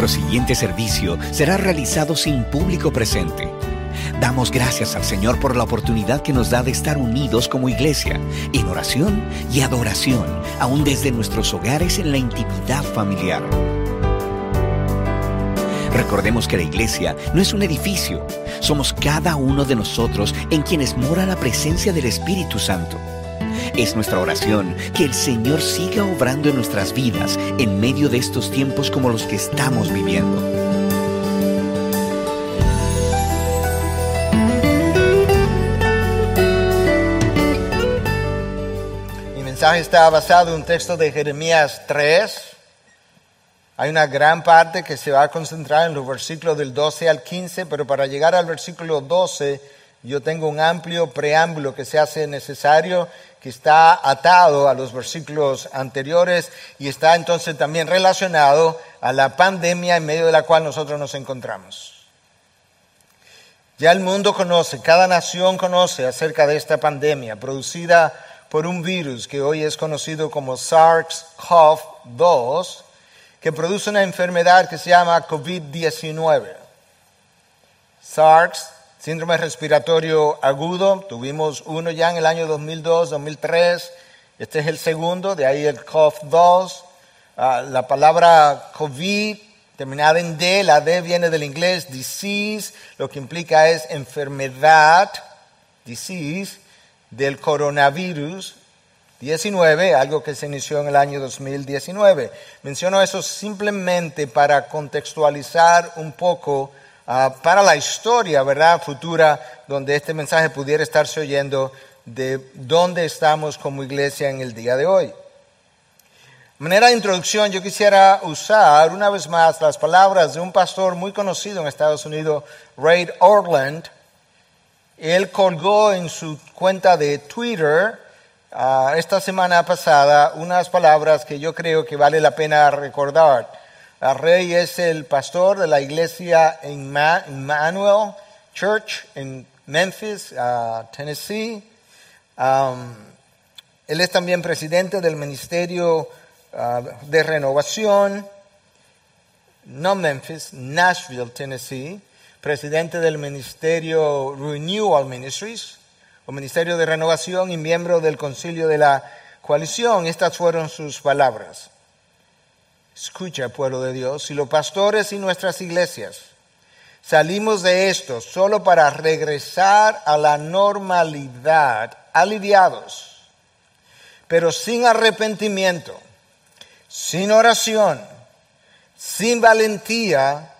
Nuestro siguiente servicio será realizado sin público presente. Damos gracias al Señor por la oportunidad que nos da de estar unidos como iglesia, en oración y adoración, aún desde nuestros hogares en la intimidad familiar. Recordemos que la iglesia no es un edificio, somos cada uno de nosotros en quienes mora la presencia del Espíritu Santo. Es nuestra oración que el Señor siga obrando en nuestras vidas en medio de estos tiempos como los que estamos viviendo. Mi mensaje está basado en un texto de Jeremías 3. Hay una gran parte que se va a concentrar en los versículos del 12 al 15, pero para llegar al versículo 12 yo tengo un amplio preámbulo que se hace necesario que está atado a los versículos anteriores y está entonces también relacionado a la pandemia en medio de la cual nosotros nos encontramos. Ya el mundo conoce, cada nación conoce acerca de esta pandemia producida por un virus que hoy es conocido como SARS-CoV-2, que produce una enfermedad que se llama COVID-19. SARS Síndrome respiratorio agudo, tuvimos uno ya en el año 2002, 2003, este es el segundo, de ahí el COV-2. Ah, la palabra COVID, terminada en D, la D viene del inglés disease, lo que implica es enfermedad, disease, del coronavirus 19, algo que se inició en el año 2019. Menciono eso simplemente para contextualizar un poco Ah, para la historia, ¿verdad? Futura, donde este mensaje pudiera estarse oyendo de dónde estamos como iglesia en el día de hoy. Manera de introducción, yo quisiera usar una vez más las palabras de un pastor muy conocido en Estados Unidos, Ray Orland. Él colgó en su cuenta de Twitter ah, esta semana pasada unas palabras que yo creo que vale la pena recordar. Rey es el pastor de la iglesia Emmanuel Church en Memphis, Tennessee. Um, él es también presidente del Ministerio uh, de Renovación, no Memphis, Nashville, Tennessee. Presidente del Ministerio Renewal Ministries, o Ministerio de Renovación y miembro del Concilio de la Coalición. Estas fueron sus palabras. Escucha, pueblo de Dios, si los pastores y nuestras iglesias salimos de esto solo para regresar a la normalidad, aliviados, pero sin arrepentimiento, sin oración, sin valentía,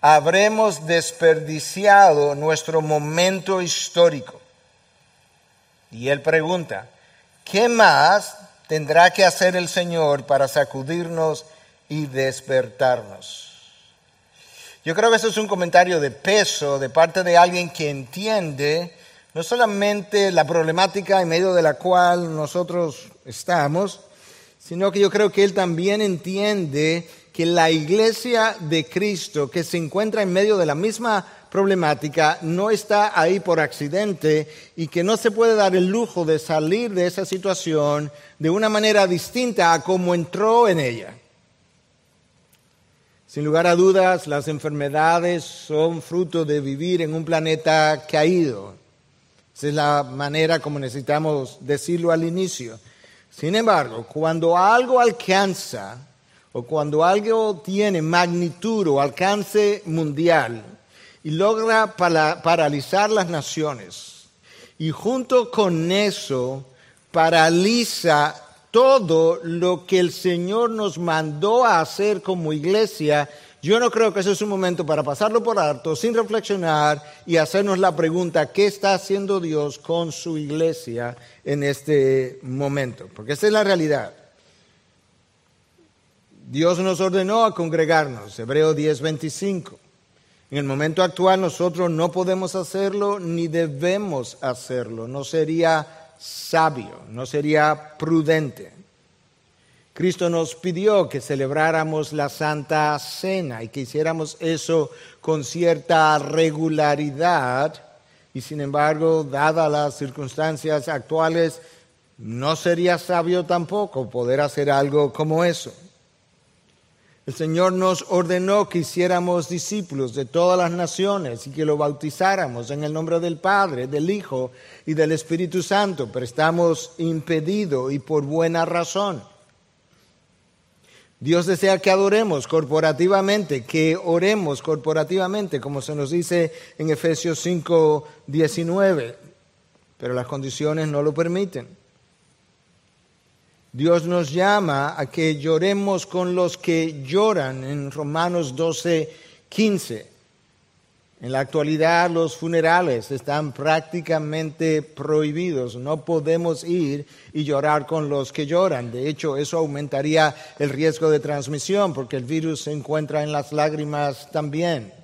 habremos desperdiciado nuestro momento histórico. Y él pregunta, ¿qué más tendrá que hacer el Señor para sacudirnos y despertarnos. Yo creo que eso es un comentario de peso de parte de alguien que entiende no solamente la problemática en medio de la cual nosotros estamos, sino que yo creo que él también entiende que la iglesia de Cristo que se encuentra en medio de la misma problemática no está ahí por accidente y que no se puede dar el lujo de salir de esa situación de una manera distinta a como entró en ella. Sin lugar a dudas, las enfermedades son fruto de vivir en un planeta caído. Esa es la manera como necesitamos decirlo al inicio. Sin embargo, cuando algo alcanza o cuando algo tiene magnitud o alcance mundial y logra paralizar las naciones y junto con eso paraliza todo lo que el Señor nos mandó a hacer como iglesia, yo no creo que ese es un momento para pasarlo por alto, sin reflexionar y hacernos la pregunta, ¿qué está haciendo Dios con su iglesia en este momento? Porque esa es la realidad. Dios nos ordenó a congregarnos, Hebreo 10:25. En el momento actual nosotros no podemos hacerlo ni debemos hacerlo. No sería sabio, no sería prudente. Cristo nos pidió que celebráramos la Santa Cena y que hiciéramos eso con cierta regularidad y sin embargo, dadas las circunstancias actuales, no sería sabio tampoco poder hacer algo como eso. El Señor nos ordenó que hiciéramos discípulos de todas las naciones y que lo bautizáramos en el nombre del Padre, del Hijo y del Espíritu Santo, pero estamos impedidos y por buena razón. Dios desea que adoremos corporativamente, que oremos corporativamente, como se nos dice en Efesios 5, 19, pero las condiciones no lo permiten. Dios nos llama a que lloremos con los que lloran en Romanos 12, 15. En la actualidad los funerales están prácticamente prohibidos. No podemos ir y llorar con los que lloran. De hecho, eso aumentaría el riesgo de transmisión porque el virus se encuentra en las lágrimas también.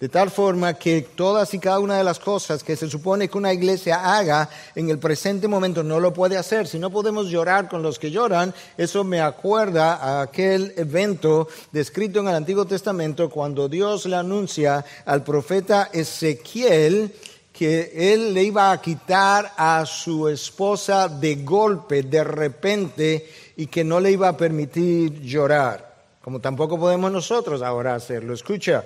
De tal forma que todas y cada una de las cosas que se supone que una iglesia haga en el presente momento no lo puede hacer. Si no podemos llorar con los que lloran, eso me acuerda a aquel evento descrito en el Antiguo Testamento cuando Dios le anuncia al profeta Ezequiel que él le iba a quitar a su esposa de golpe, de repente, y que no le iba a permitir llorar, como tampoco podemos nosotros ahora hacerlo. Escucha,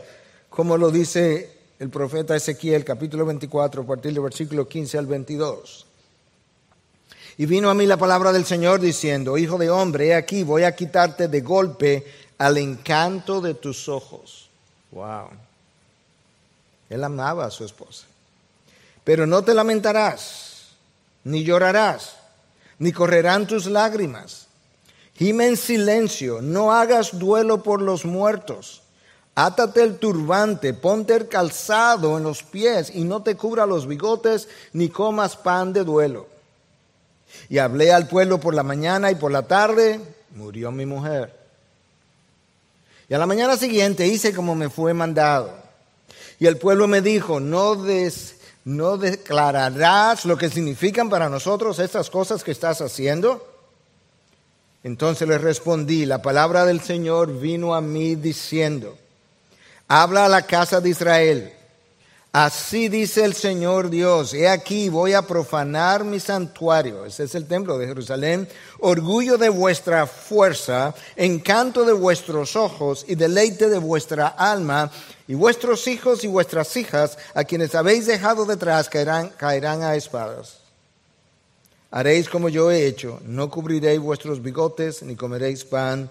como lo dice el profeta Ezequiel, capítulo 24, a partir del versículo 15 al 22. Y vino a mí la palabra del Señor diciendo, Hijo de hombre, he aquí, voy a quitarte de golpe al encanto de tus ojos. Wow. Él amaba a su esposa. Pero no te lamentarás, ni llorarás, ni correrán tus lágrimas. Gime en silencio, no hagas duelo por los muertos Átate el turbante, ponte el calzado en los pies y no te cubra los bigotes ni comas pan de duelo. Y hablé al pueblo por la mañana y por la tarde, murió mi mujer. Y a la mañana siguiente hice como me fue mandado. Y el pueblo me dijo, no, des, no declararás lo que significan para nosotros estas cosas que estás haciendo. Entonces le respondí, la palabra del Señor vino a mí diciendo, Habla a la casa de Israel. Así dice el Señor Dios, he aquí voy a profanar mi santuario, ese es el templo de Jerusalén, orgullo de vuestra fuerza, encanto de vuestros ojos y deleite de vuestra alma, y vuestros hijos y vuestras hijas, a quienes habéis dejado detrás, caerán, caerán a espadas. Haréis como yo he hecho, no cubriréis vuestros bigotes, ni comeréis pan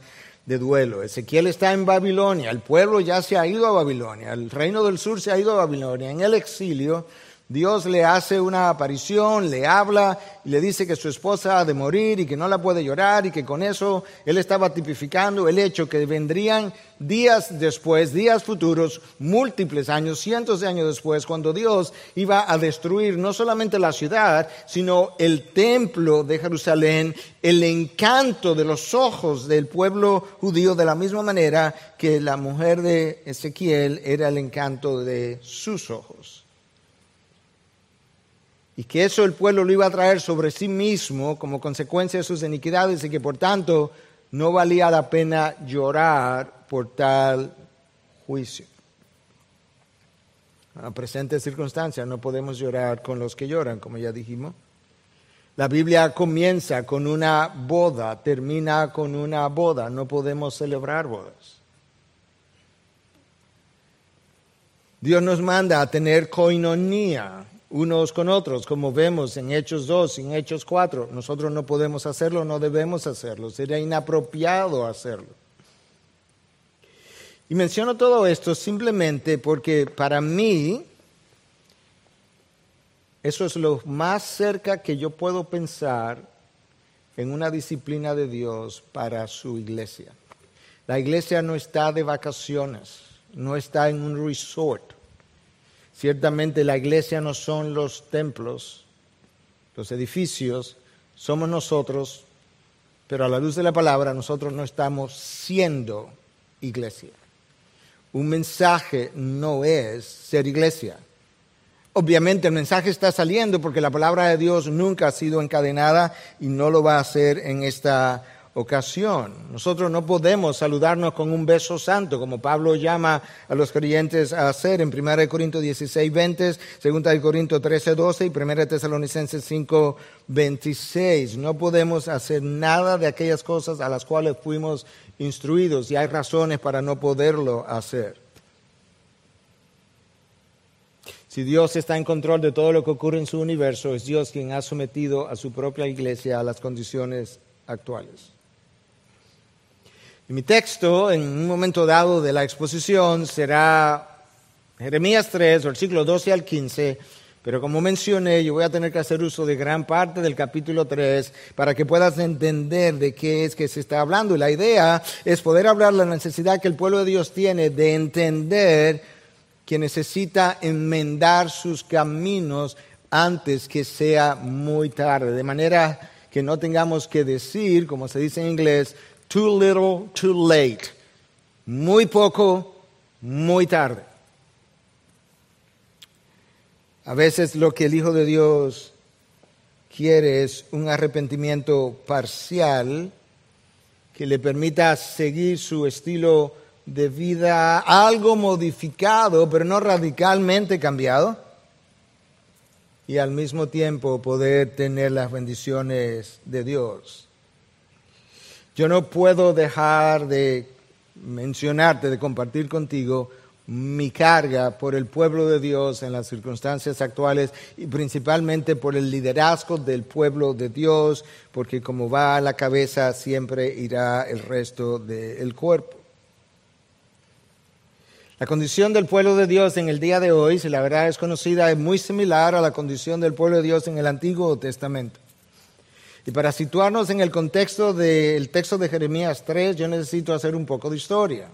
de duelo. Ezequiel está en Babilonia, el pueblo ya se ha ido a Babilonia, el reino del sur se ha ido a Babilonia, en el exilio, Dios le hace una aparición, le habla y le dice que su esposa ha de morir y que no la puede llorar y que con eso él estaba tipificando el hecho que vendrían días después, días futuros, múltiples años, cientos de años después, cuando Dios iba a destruir no solamente la ciudad, sino el templo de Jerusalén, el encanto de los ojos del pueblo judío de la misma manera que la mujer de Ezequiel era el encanto de sus ojos y que eso el pueblo lo iba a traer sobre sí mismo como consecuencia de sus iniquidades y que por tanto no valía la pena llorar por tal juicio. A presente circunstancia no podemos llorar con los que lloran, como ya dijimos. La Biblia comienza con una boda, termina con una boda, no podemos celebrar bodas. Dios nos manda a tener coinonía, unos con otros, como vemos en Hechos 2 y en Hechos 4. Nosotros no podemos hacerlo, no debemos hacerlo, sería inapropiado hacerlo. Y menciono todo esto simplemente porque para mí eso es lo más cerca que yo puedo pensar en una disciplina de Dios para su iglesia. La iglesia no está de vacaciones, no está en un resort Ciertamente la iglesia no son los templos, los edificios, somos nosotros, pero a la luz de la palabra nosotros no estamos siendo iglesia. Un mensaje no es ser iglesia. Obviamente el mensaje está saliendo porque la palabra de Dios nunca ha sido encadenada y no lo va a hacer en esta ocasión. Nosotros no podemos saludarnos con un beso santo, como Pablo llama a los creyentes a hacer en 1 Corintios 16, 20, 2 Corintios 13, 12 y 1 Tesalonicenses 5, 26. No podemos hacer nada de aquellas cosas a las cuales fuimos instruidos y hay razones para no poderlo hacer. Si Dios está en control de todo lo que ocurre en su universo, es Dios quien ha sometido a su propia iglesia a las condiciones actuales. Y mi texto, en un momento dado de la exposición, será Jeremías 3, versículo 12 al 15, pero como mencioné, yo voy a tener que hacer uso de gran parte del capítulo 3 para que puedas entender de qué es que se está hablando. Y la idea es poder hablar la necesidad que el pueblo de Dios tiene de entender que necesita enmendar sus caminos antes que sea muy tarde, de manera que no tengamos que decir, como se dice en inglés, too little, too late, muy poco, muy tarde. A veces lo que el Hijo de Dios quiere es un arrepentimiento parcial que le permita seguir su estilo de vida algo modificado, pero no radicalmente cambiado, y al mismo tiempo poder tener las bendiciones de Dios. Yo no puedo dejar de mencionarte, de compartir contigo mi carga por el pueblo de Dios en las circunstancias actuales y principalmente por el liderazgo del pueblo de Dios, porque como va a la cabeza siempre irá el resto del cuerpo. La condición del pueblo de Dios en el día de hoy, si la verdad es conocida, es muy similar a la condición del pueblo de Dios en el Antiguo Testamento. Y para situarnos en el contexto del texto de Jeremías 3, yo necesito hacer un poco de historia.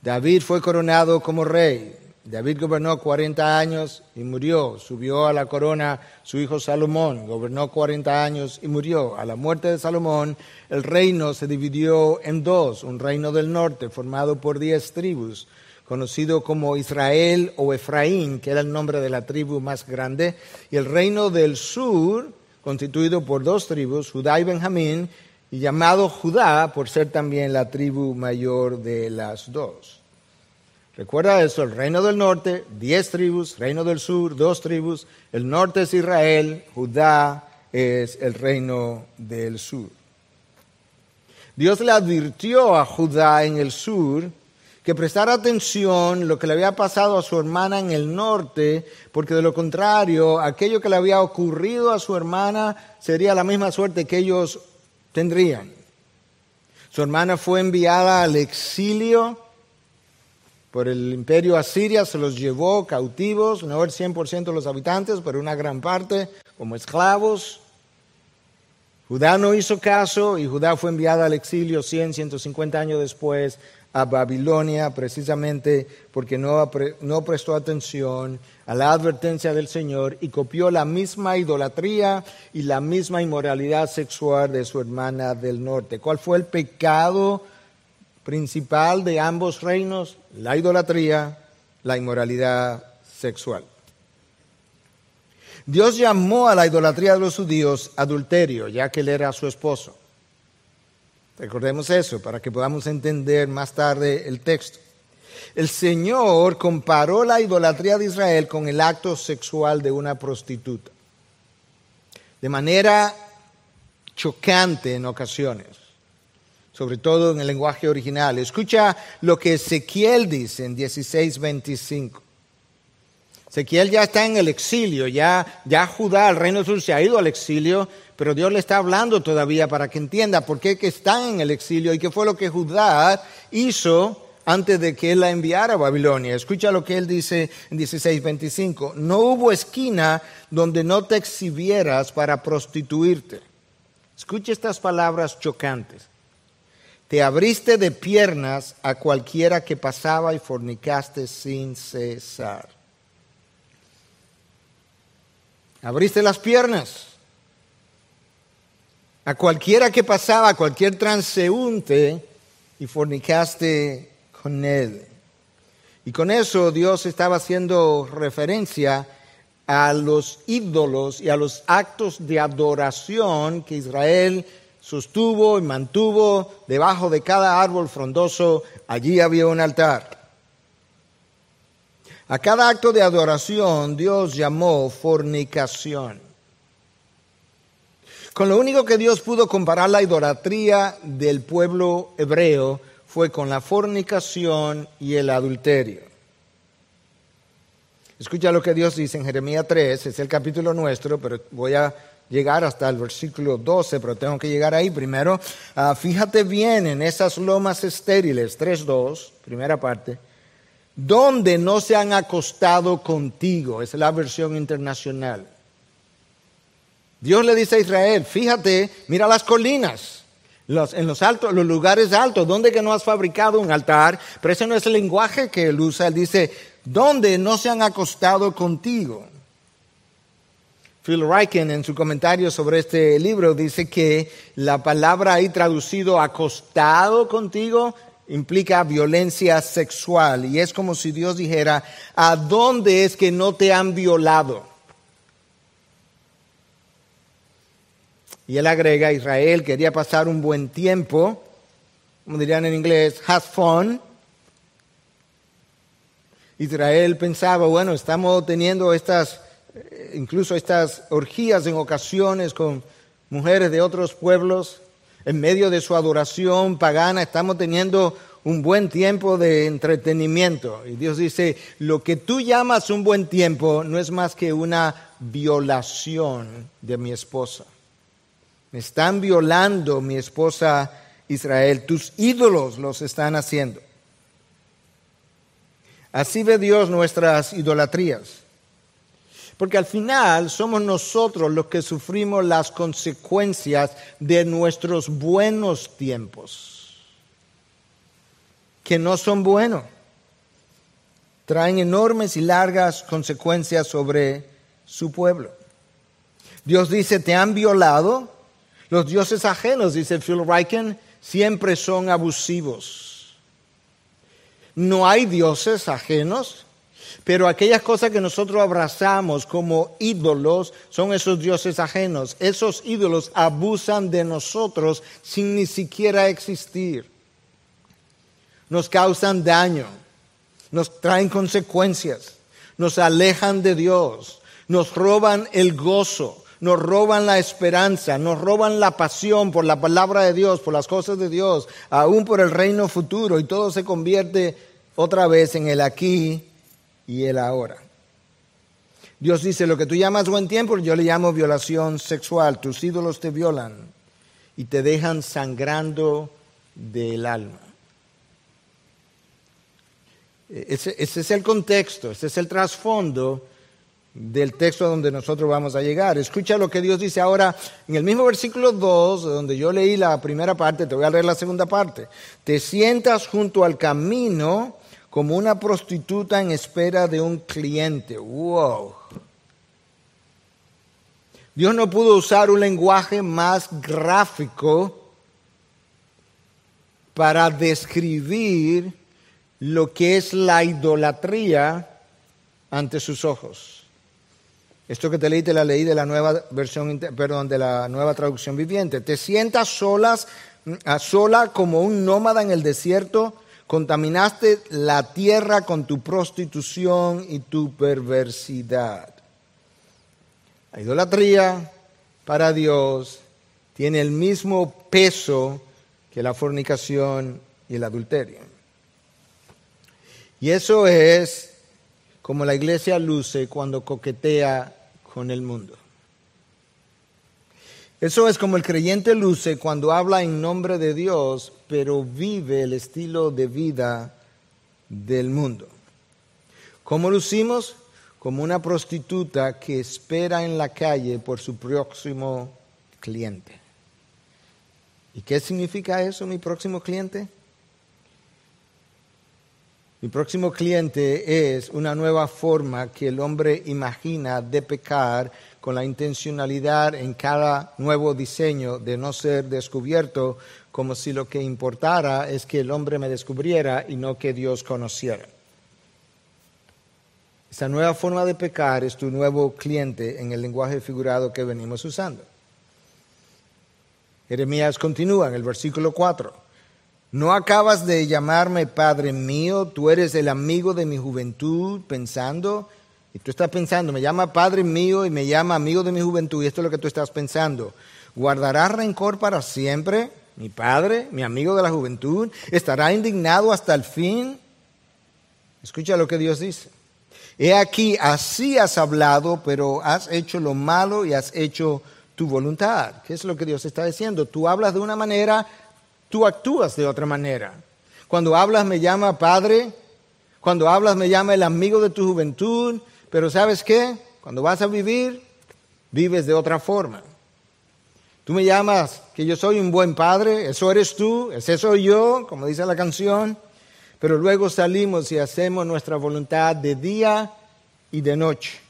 David fue coronado como rey. David gobernó 40 años y murió. Subió a la corona su hijo Salomón. Gobernó 40 años y murió. A la muerte de Salomón, el reino se dividió en dos. Un reino del norte formado por diez tribus conocido como Israel o Efraín, que era el nombre de la tribu más grande, y el reino del sur, constituido por dos tribus, Judá y Benjamín, y llamado Judá por ser también la tribu mayor de las dos. Recuerda eso, el reino del norte, diez tribus, reino del sur, dos tribus, el norte es Israel, Judá es el reino del sur. Dios le advirtió a Judá en el sur que prestara atención lo que le había pasado a su hermana en el norte, porque de lo contrario, aquello que le había ocurrido a su hermana sería la misma suerte que ellos tendrían. Su hermana fue enviada al exilio por el imperio asiria, se los llevó cautivos, no el 100% de los habitantes, pero una gran parte como esclavos. Judá no hizo caso y Judá fue enviada al exilio 100, 150 años después a Babilonia precisamente porque no, no prestó atención a la advertencia del Señor y copió la misma idolatría y la misma inmoralidad sexual de su hermana del norte. ¿Cuál fue el pecado principal de ambos reinos? La idolatría, la inmoralidad sexual. Dios llamó a la idolatría de los judíos adulterio, ya que él era su esposo. Recordemos eso para que podamos entender más tarde el texto. El Señor comparó la idolatría de Israel con el acto sexual de una prostituta. De manera chocante en ocasiones, sobre todo en el lenguaje original. Escucha lo que Ezequiel dice en 16:25. Ezequiel ya está en el exilio, ya, ya Judá, el reino sur, se ha ido al exilio pero Dios le está hablando todavía para que entienda por qué que está en el exilio y qué fue lo que Judá hizo antes de que él la enviara a Babilonia. Escucha lo que él dice en 16:25. No hubo esquina donde no te exhibieras para prostituirte. Escucha estas palabras chocantes. Te abriste de piernas a cualquiera que pasaba y fornicaste sin cesar. Abriste las piernas a cualquiera que pasaba, a cualquier transeúnte, y fornicaste con él. Y con eso Dios estaba haciendo referencia a los ídolos y a los actos de adoración que Israel sostuvo y mantuvo debajo de cada árbol frondoso. Allí había un altar. A cada acto de adoración Dios llamó fornicación. Con lo único que Dios pudo comparar la idolatría del pueblo hebreo fue con la fornicación y el adulterio. Escucha lo que Dios dice en Jeremías 3, es el capítulo nuestro, pero voy a llegar hasta el versículo 12, pero tengo que llegar ahí primero. Ah, fíjate bien en esas lomas estériles, 3.2, primera parte, donde no se han acostado contigo, es la versión internacional. Dios le dice a Israel, fíjate, mira las colinas, en los altos, los lugares altos, donde que no has fabricado un altar, pero ese no es el lenguaje que él usa, él dice, donde no se han acostado contigo. Phil Ryken en su comentario sobre este libro dice que la palabra ahí traducido acostado contigo implica violencia sexual y es como si Dios dijera, ¿a dónde es que no te han violado? Y él agrega, Israel quería pasar un buen tiempo, como dirían en inglés, have fun. Israel pensaba, bueno, estamos teniendo estas, eh, incluso estas orgías en ocasiones con mujeres de otros pueblos, en medio de su adoración pagana, estamos teniendo un buen tiempo de entretenimiento. Y Dios dice, lo que tú llamas un buen tiempo no es más que una violación de mi esposa. Me están violando mi esposa Israel. Tus ídolos los están haciendo. Así ve Dios nuestras idolatrías. Porque al final somos nosotros los que sufrimos las consecuencias de nuestros buenos tiempos, que no son buenos. Traen enormes y largas consecuencias sobre su pueblo. Dios dice, te han violado, los dioses ajenos, dice Phil Ryken, siempre son abusivos. No hay dioses ajenos, pero aquellas cosas que nosotros abrazamos como ídolos son esos dioses ajenos. Esos ídolos abusan de nosotros sin ni siquiera existir. Nos causan daño, nos traen consecuencias, nos alejan de Dios, nos roban el gozo, nos roban la esperanza, nos roban la pasión por la palabra de Dios, por las cosas de Dios, aún por el reino futuro, y todo se convierte otra vez en el aquí y el ahora. Dios dice, lo que tú llamas buen tiempo, yo le llamo violación sexual. Tus ídolos te violan y te dejan sangrando del alma. Ese, ese es el contexto, ese es el trasfondo del texto donde nosotros vamos a llegar. Escucha lo que Dios dice ahora en el mismo versículo 2, donde yo leí la primera parte, te voy a leer la segunda parte. Te sientas junto al camino como una prostituta en espera de un cliente. Wow. Dios no pudo usar un lenguaje más gráfico para describir lo que es la idolatría ante sus ojos. Esto que te leí te la leí de la nueva versión, perdón, de la nueva traducción viviente. Te sientas solas, a sola como un nómada en el desierto, contaminaste la tierra con tu prostitución y tu perversidad. La idolatría para Dios tiene el mismo peso que la fornicación y el adulterio. Y eso es como la iglesia luce cuando coquetea con el mundo. Eso es como el creyente luce cuando habla en nombre de Dios, pero vive el estilo de vida del mundo. ¿Cómo lucimos? Como una prostituta que espera en la calle por su próximo cliente. ¿Y qué significa eso, mi próximo cliente? Mi próximo cliente es una nueva forma que el hombre imagina de pecar con la intencionalidad en cada nuevo diseño de no ser descubierto como si lo que importara es que el hombre me descubriera y no que Dios conociera. Esta nueva forma de pecar es tu nuevo cliente en el lenguaje figurado que venimos usando. Jeremías continúa en el versículo 4. ¿No acabas de llamarme Padre mío? Tú eres el amigo de mi juventud, pensando, y tú estás pensando, me llama Padre mío y me llama amigo de mi juventud, y esto es lo que tú estás pensando, ¿guardará rencor para siempre? Mi Padre, mi amigo de la juventud, estará indignado hasta el fin. Escucha lo que Dios dice. He aquí, así has hablado, pero has hecho lo malo y has hecho tu voluntad. ¿Qué es lo que Dios está diciendo? Tú hablas de una manera, tú actúas de otra manera. Cuando hablas me llama Padre, cuando hablas me llama el amigo de tu juventud, pero ¿sabes qué? Cuando vas a vivir, vives de otra forma. Tú me llamas que yo soy un buen padre, eso eres tú, ese soy yo, como dice la canción, pero luego salimos y hacemos nuestra voluntad de día y de noche.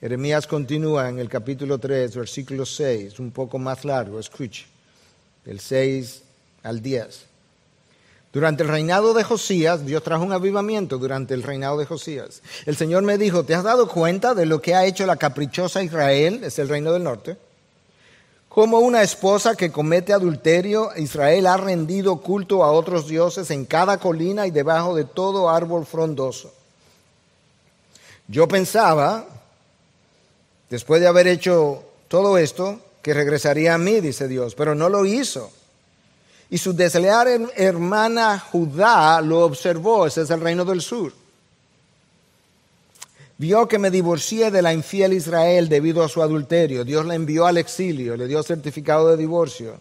Jeremías continúa en el capítulo 3, versículo 6, un poco más largo, escuche, del 6 al 10. Durante el reinado de Josías, Dios trajo un avivamiento durante el reinado de Josías. El Señor me dijo, ¿te has dado cuenta de lo que ha hecho la caprichosa Israel, es el reino del norte? Como una esposa que comete adulterio, Israel ha rendido culto a otros dioses en cada colina y debajo de todo árbol frondoso. Yo pensaba, después de haber hecho todo esto, que regresaría a mí, dice Dios, pero no lo hizo. Y su desleal hermana Judá lo observó, ese es el reino del sur. Vio que me divorcié de la infiel Israel debido a su adulterio. Dios la envió al exilio, le dio certificado de divorcio.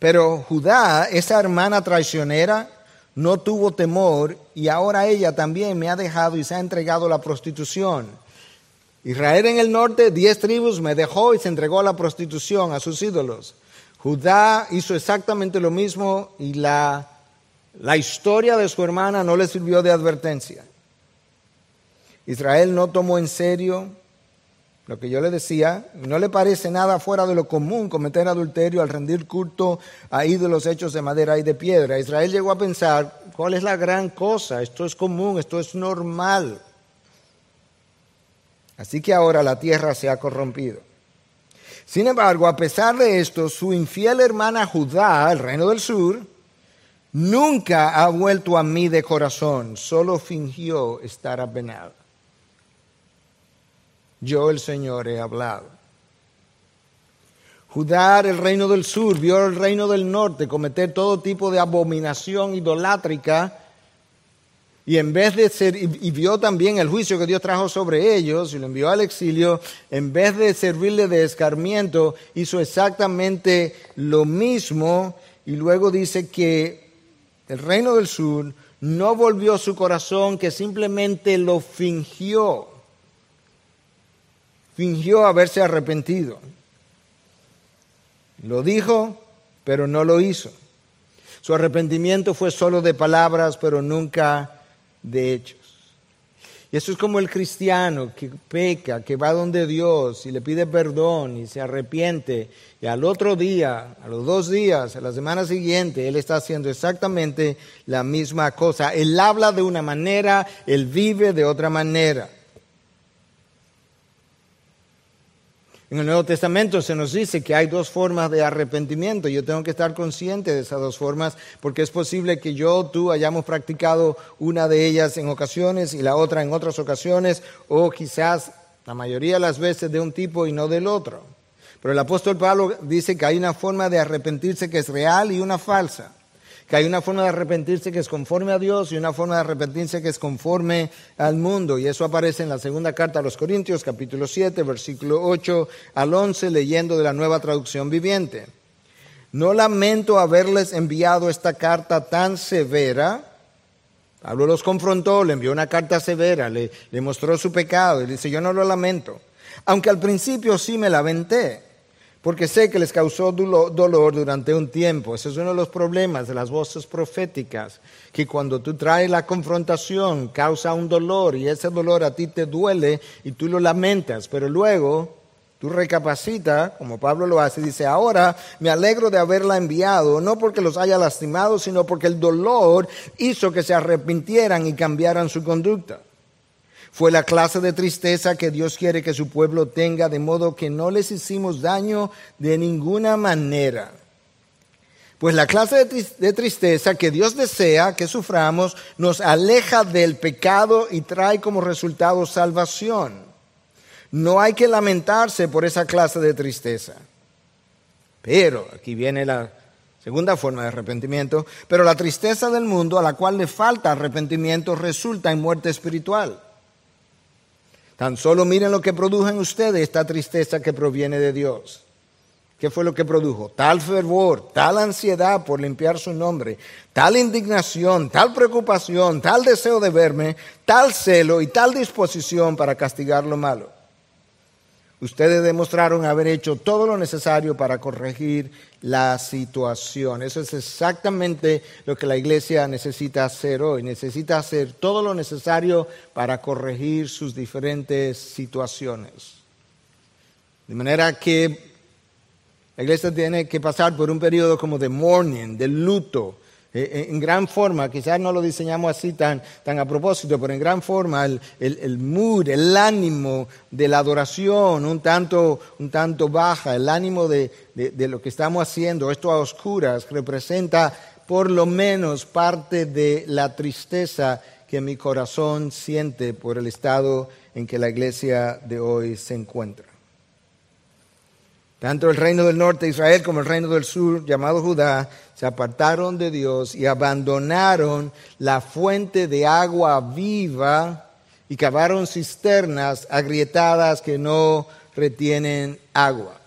Pero Judá, esa hermana traicionera, no tuvo temor y ahora ella también me ha dejado y se ha entregado a la prostitución. Israel en el norte, diez tribus, me dejó y se entregó a la prostitución, a sus ídolos. Judá hizo exactamente lo mismo y la, la historia de su hermana no le sirvió de advertencia. Israel no tomó en serio lo que yo le decía, no le parece nada fuera de lo común cometer adulterio al rendir culto a ídolos hechos de madera y de piedra. Israel llegó a pensar, ¿cuál es la gran cosa? Esto es común, esto es normal. Así que ahora la tierra se ha corrompido. Sin embargo, a pesar de esto, su infiel hermana Judá, el reino del sur, nunca ha vuelto a mí de corazón, solo fingió estar apenado. Yo el Señor he hablado. Judá, el reino del sur, vio el reino del norte cometer todo tipo de abominación idolátrica y en vez de ser, y vio también el juicio que Dios trajo sobre ellos y lo envió al exilio, en vez de servirle de escarmiento, hizo exactamente lo mismo y luego dice que el reino del sur no volvió su corazón, que simplemente lo fingió. Fingió haberse arrepentido. Lo dijo, pero no lo hizo. Su arrepentimiento fue solo de palabras, pero nunca de hechos. Y eso es como el cristiano que peca, que va donde Dios y le pide perdón y se arrepiente. Y al otro día, a los dos días, a la semana siguiente, Él está haciendo exactamente la misma cosa. Él habla de una manera, Él vive de otra manera. En el Nuevo Testamento se nos dice que hay dos formas de arrepentimiento. Yo tengo que estar consciente de esas dos formas porque es posible que yo, tú hayamos practicado una de ellas en ocasiones y la otra en otras ocasiones o quizás la mayoría de las veces de un tipo y no del otro. Pero el apóstol Pablo dice que hay una forma de arrepentirse que es real y una falsa que hay una forma de arrepentirse que es conforme a Dios y una forma de arrepentirse que es conforme al mundo. Y eso aparece en la segunda carta a los Corintios, capítulo 7, versículo 8 al 11, leyendo de la nueva traducción viviente. No lamento haberles enviado esta carta tan severa. Pablo los confrontó, le envió una carta severa, le, le mostró su pecado y dice, yo no lo lamento. Aunque al principio sí me lamenté porque sé que les causó dolor durante un tiempo. Ese es uno de los problemas de las voces proféticas, que cuando tú traes la confrontación causa un dolor y ese dolor a ti te duele y tú lo lamentas, pero luego tú recapacitas, como Pablo lo hace, dice, ahora me alegro de haberla enviado, no porque los haya lastimado, sino porque el dolor hizo que se arrepintieran y cambiaran su conducta. Fue la clase de tristeza que Dios quiere que su pueblo tenga, de modo que no les hicimos daño de ninguna manera. Pues la clase de tristeza que Dios desea que suframos nos aleja del pecado y trae como resultado salvación. No hay que lamentarse por esa clase de tristeza. Pero, aquí viene la segunda forma de arrepentimiento, pero la tristeza del mundo a la cual le falta arrepentimiento resulta en muerte espiritual. Tan solo miren lo que produjo en ustedes esta tristeza que proviene de Dios. ¿Qué fue lo que produjo? Tal fervor, tal ansiedad por limpiar su nombre, tal indignación, tal preocupación, tal deseo de verme, tal celo y tal disposición para castigar lo malo. Ustedes demostraron haber hecho todo lo necesario para corregir la situación. Eso es exactamente lo que la iglesia necesita hacer hoy. Necesita hacer todo lo necesario para corregir sus diferentes situaciones. De manera que la iglesia tiene que pasar por un periodo como de mourning, de luto, eh, eh, en gran forma, quizás no lo diseñamos así tan, tan a propósito, pero en gran forma el, el, mood, el ánimo de la adoración un tanto, un tanto baja, el ánimo de, de lo que estamos haciendo, esto a oscuras, representa por lo menos parte de la tristeza que mi corazón siente por el estado en que la iglesia de hoy se encuentra. Tanto el reino del norte de Israel como el reino del sur, llamado Judá, se apartaron de Dios y abandonaron la fuente de agua viva y cavaron cisternas agrietadas que no retienen agua.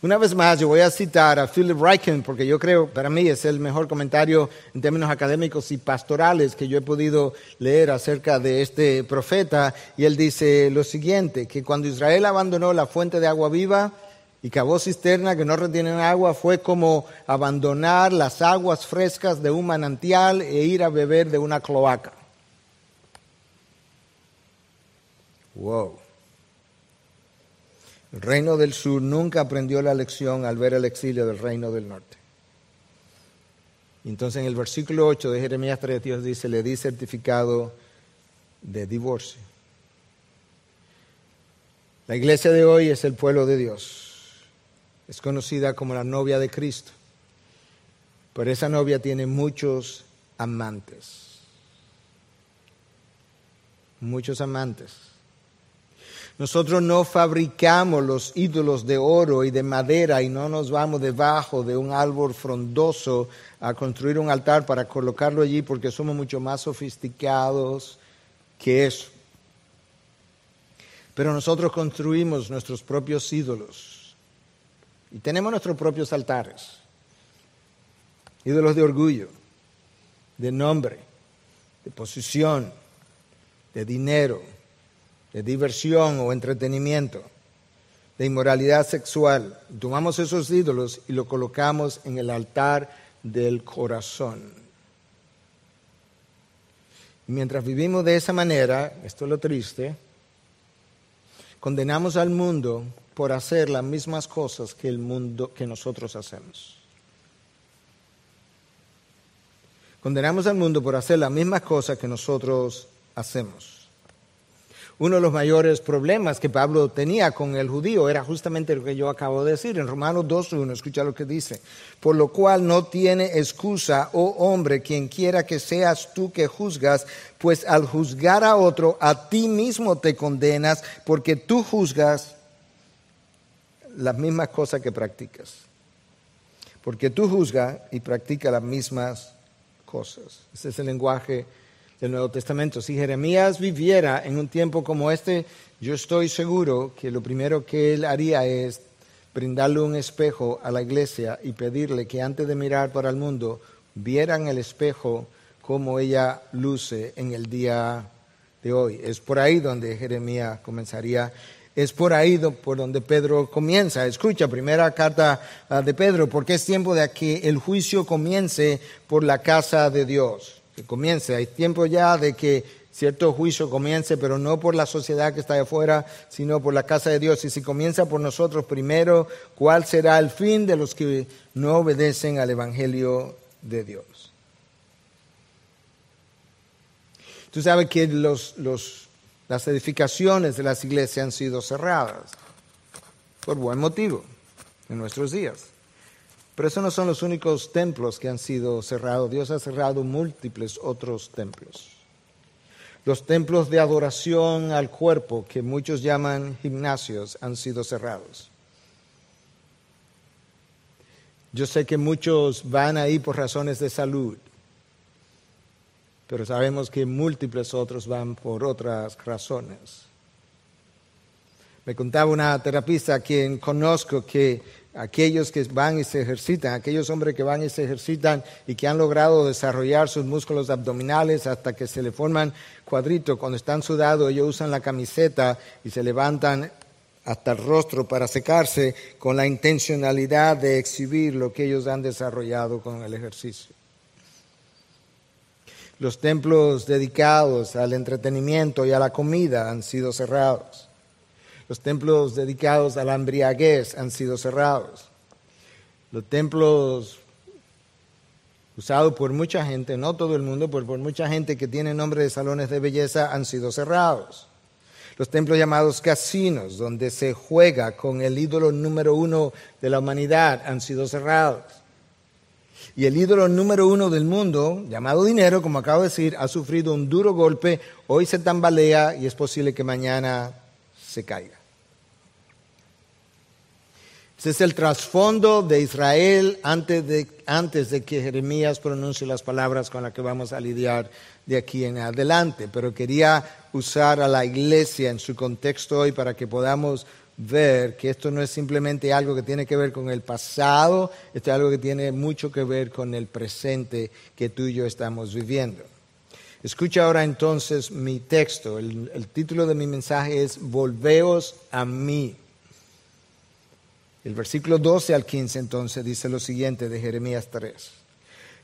Una vez más, yo voy a citar a Philip Ryken, porque yo creo, para mí es el mejor comentario en términos académicos y pastorales que yo he podido leer acerca de este profeta. Y él dice lo siguiente, que cuando Israel abandonó la fuente de agua viva y cavó cisterna que no retienen agua, fue como abandonar las aguas frescas de un manantial e ir a beber de una cloaca. Wow. El reino del sur nunca aprendió la lección al ver el exilio del reino del norte. Entonces en el versículo 8 de Jeremías 3 Dios dice, le di certificado de divorcio. La iglesia de hoy es el pueblo de Dios. Es conocida como la novia de Cristo. Pero esa novia tiene muchos amantes. Muchos amantes. Nosotros no fabricamos los ídolos de oro y de madera y no nos vamos debajo de un árbol frondoso a construir un altar para colocarlo allí porque somos mucho más sofisticados que eso. Pero nosotros construimos nuestros propios ídolos y tenemos nuestros propios altares. Ídolos de orgullo, de nombre, de posición, de dinero de diversión o entretenimiento, de inmoralidad sexual. Tomamos esos ídolos y lo colocamos en el altar del corazón. mientras vivimos de esa manera, esto es lo triste, condenamos al mundo por hacer las mismas cosas que el mundo que nosotros hacemos. Condenamos al mundo por hacer las mismas cosas que nosotros hacemos. Uno de los mayores problemas que Pablo tenía con el judío era justamente lo que yo acabo de decir en Romanos 2.1, escucha lo que dice, por lo cual no tiene excusa, oh hombre, quien quiera que seas tú que juzgas, pues al juzgar a otro, a ti mismo te condenas, porque tú juzgas las mismas cosas que practicas. Porque tú juzgas y practicas las mismas cosas. Ese es el lenguaje del Nuevo Testamento. Si Jeremías viviera en un tiempo como este, yo estoy seguro que lo primero que él haría es brindarle un espejo a la iglesia y pedirle que antes de mirar para el mundo, vieran el espejo como ella luce en el día de hoy. Es por ahí donde Jeremías comenzaría. Es por ahí por donde Pedro comienza. Escucha, primera carta ah, de Pedro, porque es tiempo de que el juicio comience por la casa de Dios que comience. Hay tiempo ya de que cierto juicio comience, pero no por la sociedad que está de afuera, sino por la casa de Dios. Y si comienza por nosotros primero, ¿cuál será el fin de los que no obedecen al Evangelio de Dios? Tú sabes que las edificaciones de las iglesias han sido cerradas por buen motivo en nuestros días. Pero esos no son los únicos templos que han sido cerrados. Dios ha cerrado múltiples otros templos. Los templos de adoración al cuerpo, que muchos llaman gimnasios, han sido cerrados. Yo sé que muchos van ahí por razones de salud, pero sabemos que múltiples otros van por otras razones. Me contaba una terapista a quien conozco que aquellos que van y se ejercitan, aquellos hombres que van y se ejercitan y que han logrado desarrollar sus músculos abdominales hasta que se le forman cuadritos, cuando están sudados ellos usan la camiseta y se levantan hasta el rostro para secarse con la intencionalidad de exhibir lo que ellos han desarrollado con el ejercicio. Los templos dedicados al entretenimiento y a la comida han sido cerrados. Los templos dedicados a la embriaguez han sido cerrados. Los templos usados por mucha gente, no todo el mundo, pero por mucha gente que tiene nombre de salones de belleza, han sido cerrados. Los templos llamados casinos, donde se juega con el ídolo número uno de la humanidad, han sido cerrados. Y el ídolo número uno del mundo, llamado dinero, como acabo de decir, ha sufrido un duro golpe, hoy se tambalea y es posible que mañana se caiga. Ese es el trasfondo de Israel antes de, antes de que Jeremías pronuncie las palabras con las que vamos a lidiar de aquí en adelante. Pero quería usar a la iglesia en su contexto hoy para que podamos ver que esto no es simplemente algo que tiene que ver con el pasado, esto es algo que tiene mucho que ver con el presente que tú y yo estamos viviendo. Escucha ahora entonces mi texto. El, el título de mi mensaje es Volveos a mí. El versículo 12 al 15 entonces dice lo siguiente de Jeremías 3.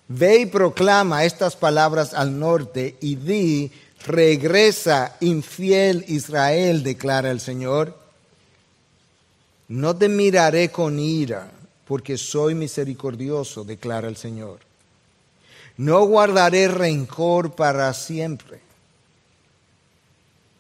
Ve y proclama estas palabras al norte y di, regresa infiel Israel, declara el Señor. No te miraré con ira, porque soy misericordioso, declara el Señor. No guardaré rencor para siempre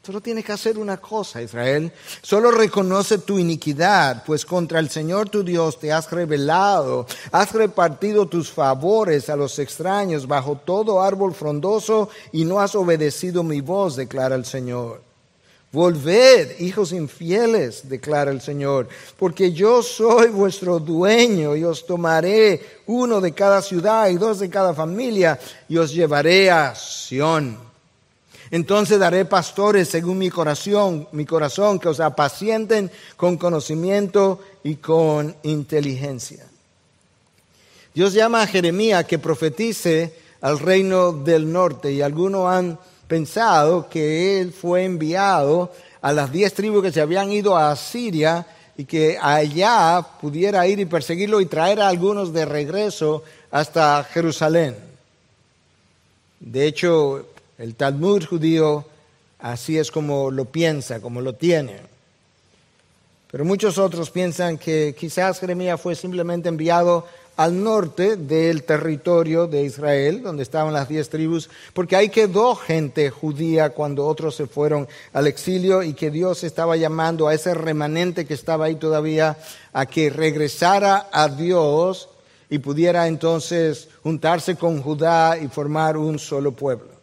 Solo tienes que hacer una cosa, Israel. Solo reconoce tu iniquidad, pues contra el Señor tu Dios te has rebelado. Has repartido tus favores a los extraños bajo todo árbol frondoso y no has obedecido mi voz, declara el Señor. Volved, hijos infieles, declara el Señor, porque yo soy vuestro dueño y os tomaré uno de cada ciudad y dos de cada familia y os llevaré a Sión entonces daré pastores según mi corazón, mi corazón, que os apacienten con conocimiento y con inteligencia. Dios llama a Jeremías que profetice al reino del norte y algunos han pensado que él fue enviado a las diez tribus que se habían ido a Siria y que allá pudiera ir y perseguirlo y traer a algunos de regreso hasta Jerusalén. De hecho, el Talmud judío así es como lo piensa, como lo tiene. Pero muchos otros piensan que quizás Jeremías fue simplemente enviado al norte del territorio de Israel, donde estaban las diez tribus, porque ahí quedó gente judía cuando otros se fueron al exilio y que Dios estaba llamando a ese remanente que estaba ahí todavía a que regresara a Dios y pudiera entonces juntarse con Judá y formar un solo pueblo.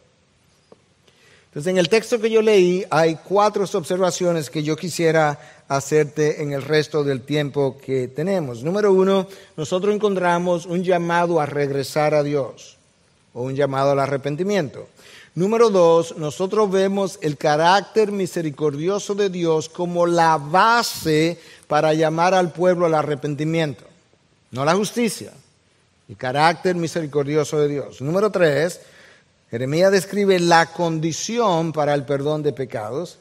Entonces, en el texto que yo leí hay cuatro observaciones que yo quisiera hacerte en el resto del tiempo que tenemos. Número uno, nosotros encontramos un llamado a regresar a Dios o un llamado al arrepentimiento. Número dos, nosotros vemos el carácter misericordioso de Dios como la base para llamar al pueblo al arrepentimiento, no la justicia, el carácter misericordioso de Dios. Número tres, Jeremías describe la condición para el perdón de pecados.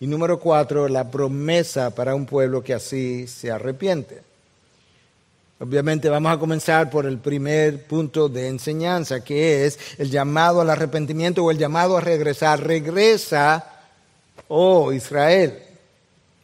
Y número cuatro, la promesa para un pueblo que así se arrepiente. Obviamente vamos a comenzar por el primer punto de enseñanza, que es el llamado al arrepentimiento o el llamado a regresar. Regresa, oh Israel.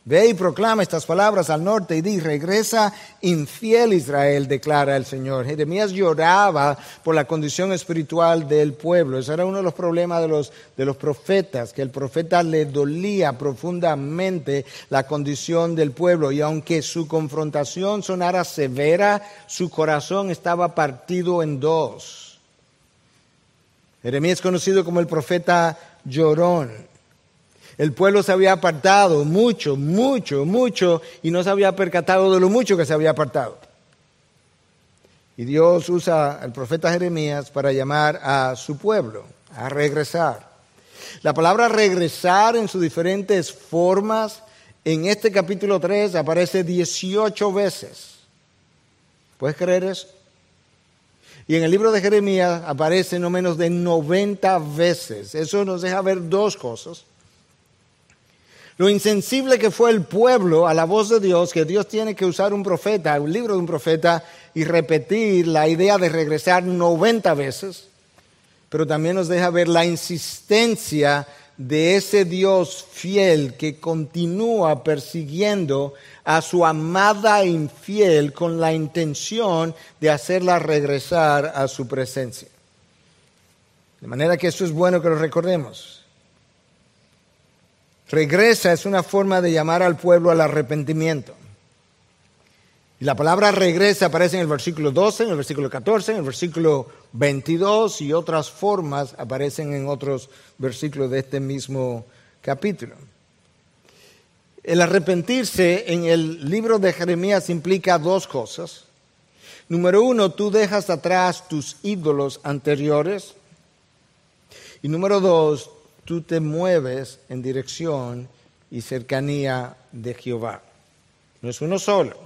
Ve y proclama estas palabras al norte y di, regresa infiel Israel, declara el Señor. Jeremías lloraba por la condición espiritual del pueblo. Ese era uno de los problemas de los, de los profetas, que el profeta le dolía profundamente la condición del pueblo. Y aunque su confrontación sonara severa, su corazón estaba partido en dos. Jeremías es conocido como el profeta llorón. El pueblo se había apartado mucho, mucho, mucho y no se había percatado de lo mucho que se había apartado. Y Dios usa al profeta Jeremías para llamar a su pueblo a regresar. La palabra regresar en sus diferentes formas en este capítulo 3 aparece 18 veces. ¿Puedes creer eso? Y en el libro de Jeremías aparece no menos de 90 veces. Eso nos deja ver dos cosas. Lo insensible que fue el pueblo a la voz de Dios, que Dios tiene que usar un profeta, un libro de un profeta, y repetir la idea de regresar 90 veces, pero también nos deja ver la insistencia de ese Dios fiel que continúa persiguiendo a su amada infiel con la intención de hacerla regresar a su presencia. De manera que esto es bueno que lo recordemos. Regresa es una forma de llamar al pueblo al arrepentimiento. Y la palabra regresa aparece en el versículo 12, en el versículo 14, en el versículo 22 y otras formas aparecen en otros versículos de este mismo capítulo. El arrepentirse en el libro de Jeremías implica dos cosas. Número uno, tú dejas atrás tus ídolos anteriores. Y número dos, tú te mueves en dirección y cercanía de Jehová. No es uno solo.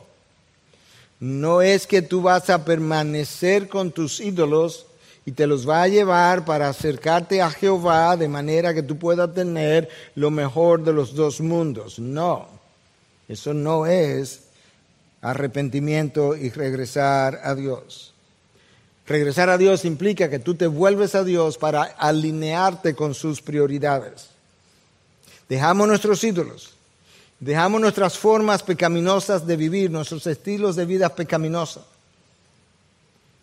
No es que tú vas a permanecer con tus ídolos y te los va a llevar para acercarte a Jehová de manera que tú puedas tener lo mejor de los dos mundos. No, eso no es arrepentimiento y regresar a Dios. Regresar a Dios implica que tú te vuelves a Dios para alinearte con sus prioridades. Dejamos nuestros ídolos, dejamos nuestras formas pecaminosas de vivir, nuestros estilos de vida pecaminosos.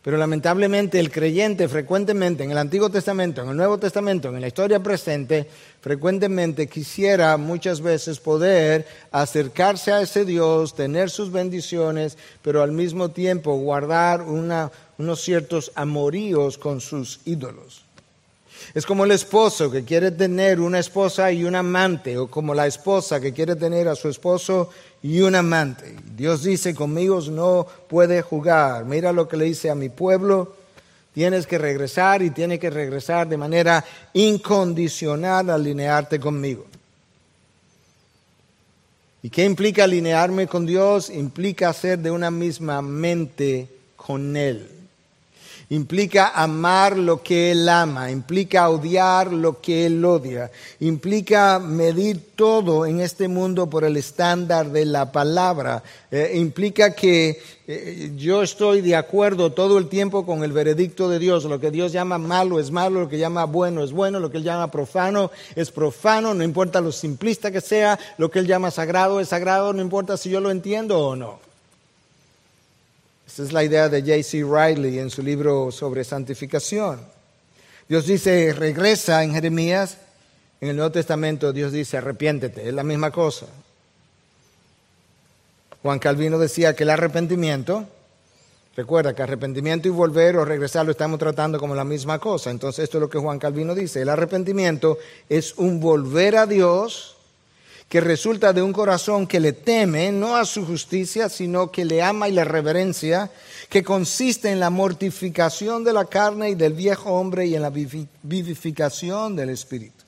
Pero lamentablemente el creyente frecuentemente en el Antiguo Testamento, en el Nuevo Testamento, en la historia presente, frecuentemente quisiera muchas veces poder acercarse a ese Dios, tener sus bendiciones, pero al mismo tiempo guardar una, unos ciertos amoríos con sus ídolos. Es como el esposo que quiere tener una esposa y un amante, o como la esposa que quiere tener a su esposo y un amante. Dios dice, conmigo no puede jugar. Mira lo que le dice a mi pueblo, tienes que regresar y tienes que regresar de manera incondicional alinearte conmigo. ¿Y qué implica alinearme con Dios? Implica ser de una misma mente con Él implica amar lo que Él ama, implica odiar lo que Él odia, implica medir todo en este mundo por el estándar de la palabra, eh, implica que eh, yo estoy de acuerdo todo el tiempo con el veredicto de Dios, lo que Dios llama malo es malo, lo que llama bueno es bueno, lo que Él llama profano es profano, no importa lo simplista que sea, lo que Él llama sagrado es sagrado, no importa si yo lo entiendo o no. Esa es la idea de J.C. Riley en su libro sobre santificación. Dios dice, regresa en Jeremías. En el Nuevo Testamento Dios dice, arrepiéntete. Es la misma cosa. Juan Calvino decía que el arrepentimiento, recuerda que arrepentimiento y volver o regresar lo estamos tratando como la misma cosa. Entonces esto es lo que Juan Calvino dice. El arrepentimiento es un volver a Dios que resulta de un corazón que le teme, no a su justicia, sino que le ama y le reverencia, que consiste en la mortificación de la carne y del viejo hombre y en la vivificación del espíritu.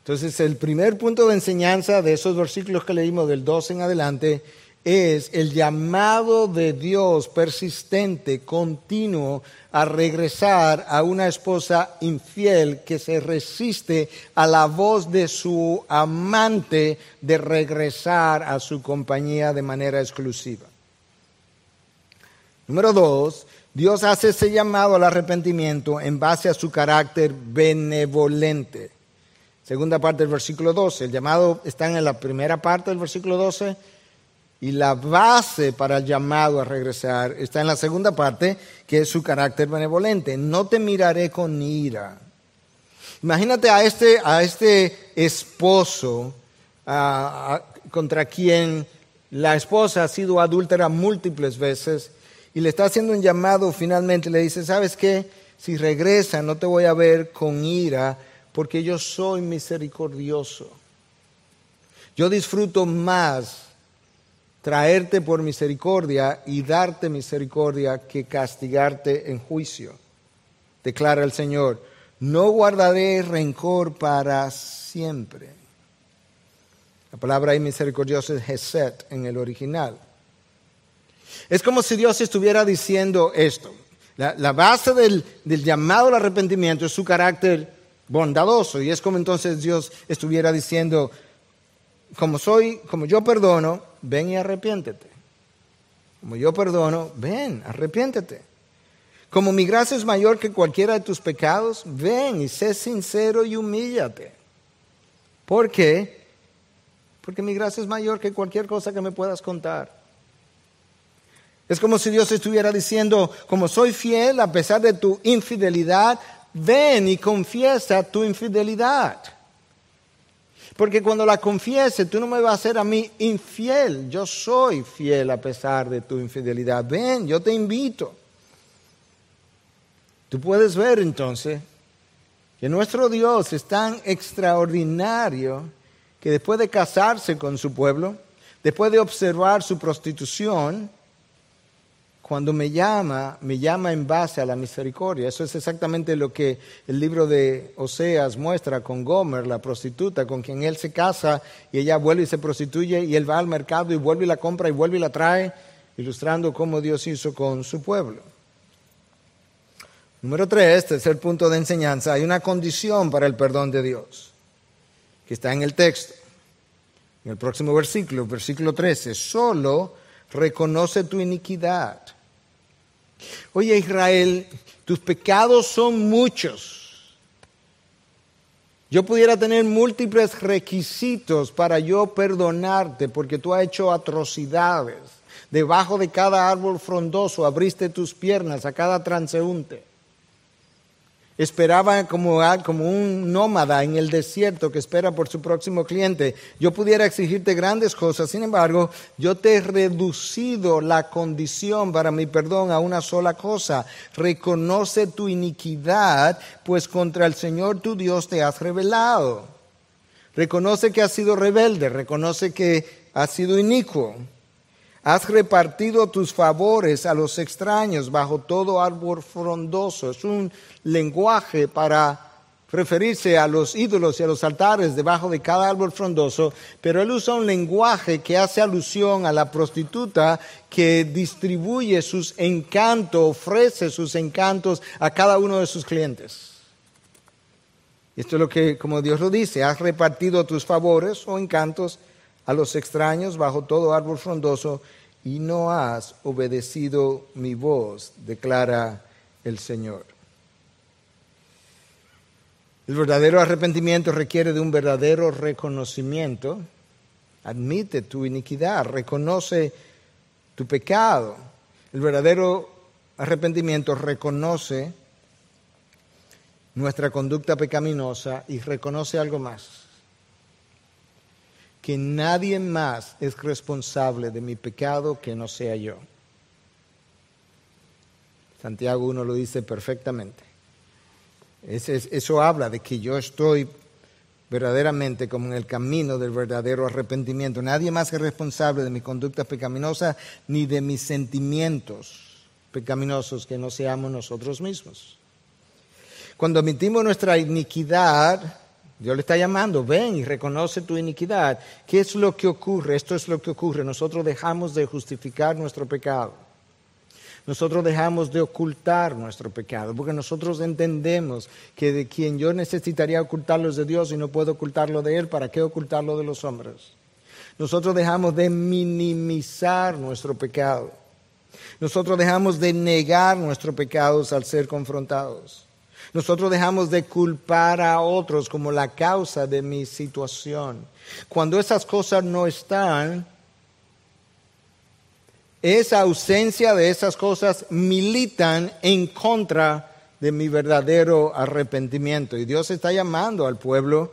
Entonces, el primer punto de enseñanza de esos versículos que leímos del 2 en adelante es el llamado de Dios persistente, continuo, a regresar a una esposa infiel que se resiste a la voz de su amante de regresar a su compañía de manera exclusiva. Número dos, Dios hace ese llamado al arrepentimiento en base a su carácter benevolente. Segunda parte del versículo 12. El llamado está en la primera parte del versículo 12 y la base para el llamado a regresar está en la segunda parte, que es su carácter benevolente. No te miraré con ira. Imagínate a este, a este esposo contra quien la esposa ha sido adúltera múltiples veces y le está haciendo un llamado finalmente. Le dice, ¿sabes qué? Si regresa no te voy a ver con ira porque yo soy misericordioso. Yo disfruto más traerte por misericordia y darte misericordia que castigarte en juicio. Declara el Señor, no guardaré rencor para siempre. La palabra ahí misericordiosa es Geset en el original. Es como si Dios estuviera diciendo esto. La, base del, del llamado al arrepentimiento es su carácter bondadoso. Y es como entonces Dios estuviera diciendo, como soy, como yo perdono, ven y arrepiéntete. Como yo perdono, ven, arrepiéntete. Como mi gracia es mayor que cualquiera de tus pecados, ven y sé sincero y humíllate. ¿Por qué? Porque mi gracia es mayor que cualquier cosa que me puedas contar. Es como si Dios estuviera diciendo, como soy fiel a pesar de tu infidelidad, ven y confiesa tu infidelidad. Porque cuando la confiese, tú no me vas a hacer a mí infiel. Yo soy fiel a pesar de tu infidelidad. Ven, yo te invito. Tú puedes ver entonces que nuestro Dios es tan extraordinario que después de casarse con su pueblo, después de observar su prostitución, cuando me llama, me llama en base a la misericordia. Eso es exactamente lo que el libro de Oseas muestra con Gomer, la prostituta, con quien él se casa y ella vuelve y se prostituye y él va al mercado y vuelve y la compra y vuelve y la trae, ilustrando cómo Dios hizo con su pueblo. Número tres, tercer punto de enseñanza, hay una condición para el perdón de Dios, que está en el texto. En el próximo versículo, versículo 13, solo reconoce tu iniquidad Oye Israel, tus pecados son muchos. Yo pudiera tener múltiples requisitos para yo perdonarte porque tú has hecho atrocidades. Debajo de cada árbol frondoso abriste tus piernas a cada transeúnte. Esperaba como, como un nómada en el desierto que espera por su próximo cliente. Yo pudiera exigirte grandes cosas, sin embargo, yo te he reducido la condición para mi perdón a una sola cosa. Reconoce tu iniquidad, pues contra el Señor tu Dios te has rebelado. Reconoce que has sido rebelde, reconoce que has sido inicuo. Has repartido tus favores a los extraños bajo todo árbol frondoso. Es un lenguaje para referirse a los ídolos y a los altares debajo de cada árbol frondoso, pero él usa un lenguaje que hace alusión a la prostituta que distribuye sus encantos, ofrece sus encantos a cada uno de sus clientes. Esto es lo que, como Dios lo dice, has repartido tus favores o encantos a los extraños bajo todo árbol frondoso y no has obedecido mi voz, declara el Señor. El verdadero arrepentimiento requiere de un verdadero reconocimiento. Admite tu iniquidad, reconoce tu pecado. El verdadero arrepentimiento reconoce nuestra conducta pecaminosa y reconoce algo más que nadie más es responsable de mi pecado que no sea yo. Santiago 1 lo dice perfectamente. eso habla de que yo estoy verdaderamente como en el camino del verdadero arrepentimiento. Nadie más es responsable de mi conducta pecaminosa ni de mis sentimientos pecaminosos que no seamos nosotros mismos. Cuando admitimos nuestra iniquidad, Dios le está llamando, ven y reconoce tu iniquidad. ¿Qué es lo que ocurre? Esto es lo que ocurre. Nosotros dejamos de justificar nuestro pecado. Nosotros dejamos de ocultar nuestro pecado, porque nosotros entendemos que de quien yo necesitaría ocultarlo es de Dios y no puedo ocultarlo de Él, ¿para qué ocultarlo de los hombres? Nosotros dejamos de minimizar nuestro pecado. Nosotros dejamos de negar nuestros pecados al ser confrontados. Nosotros dejamos de culpar a otros como la causa de mi situación. Cuando esas cosas no están, esa ausencia de esas cosas militan en contra de mi verdadero arrepentimiento. Y Dios está llamando al pueblo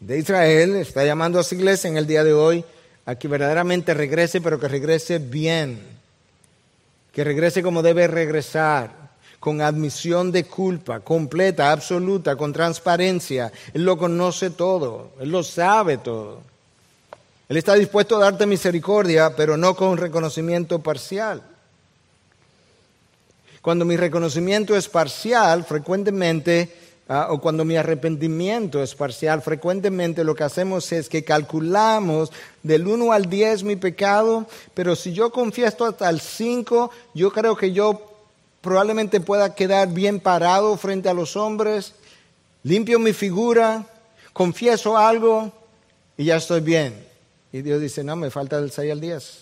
de Israel, está llamando a su iglesia en el día de hoy a que verdaderamente regrese, pero que regrese bien, que regrese como debe regresar, con admisión de culpa completa, absoluta, con transparencia. Él lo conoce todo, Él lo sabe todo. Él está dispuesto a darte misericordia, pero no con reconocimiento parcial. Cuando mi reconocimiento es parcial, frecuentemente, ah, o cuando mi arrepentimiento es parcial, frecuentemente lo que hacemos es que calculamos del 1 al 10 mi pecado, pero si yo confieso hasta el 5, yo creo que yo probablemente pueda quedar bien parado frente a los hombres, limpio mi figura, confieso algo y ya estoy bien. Y Dios dice, no, me falta del 6 al 10.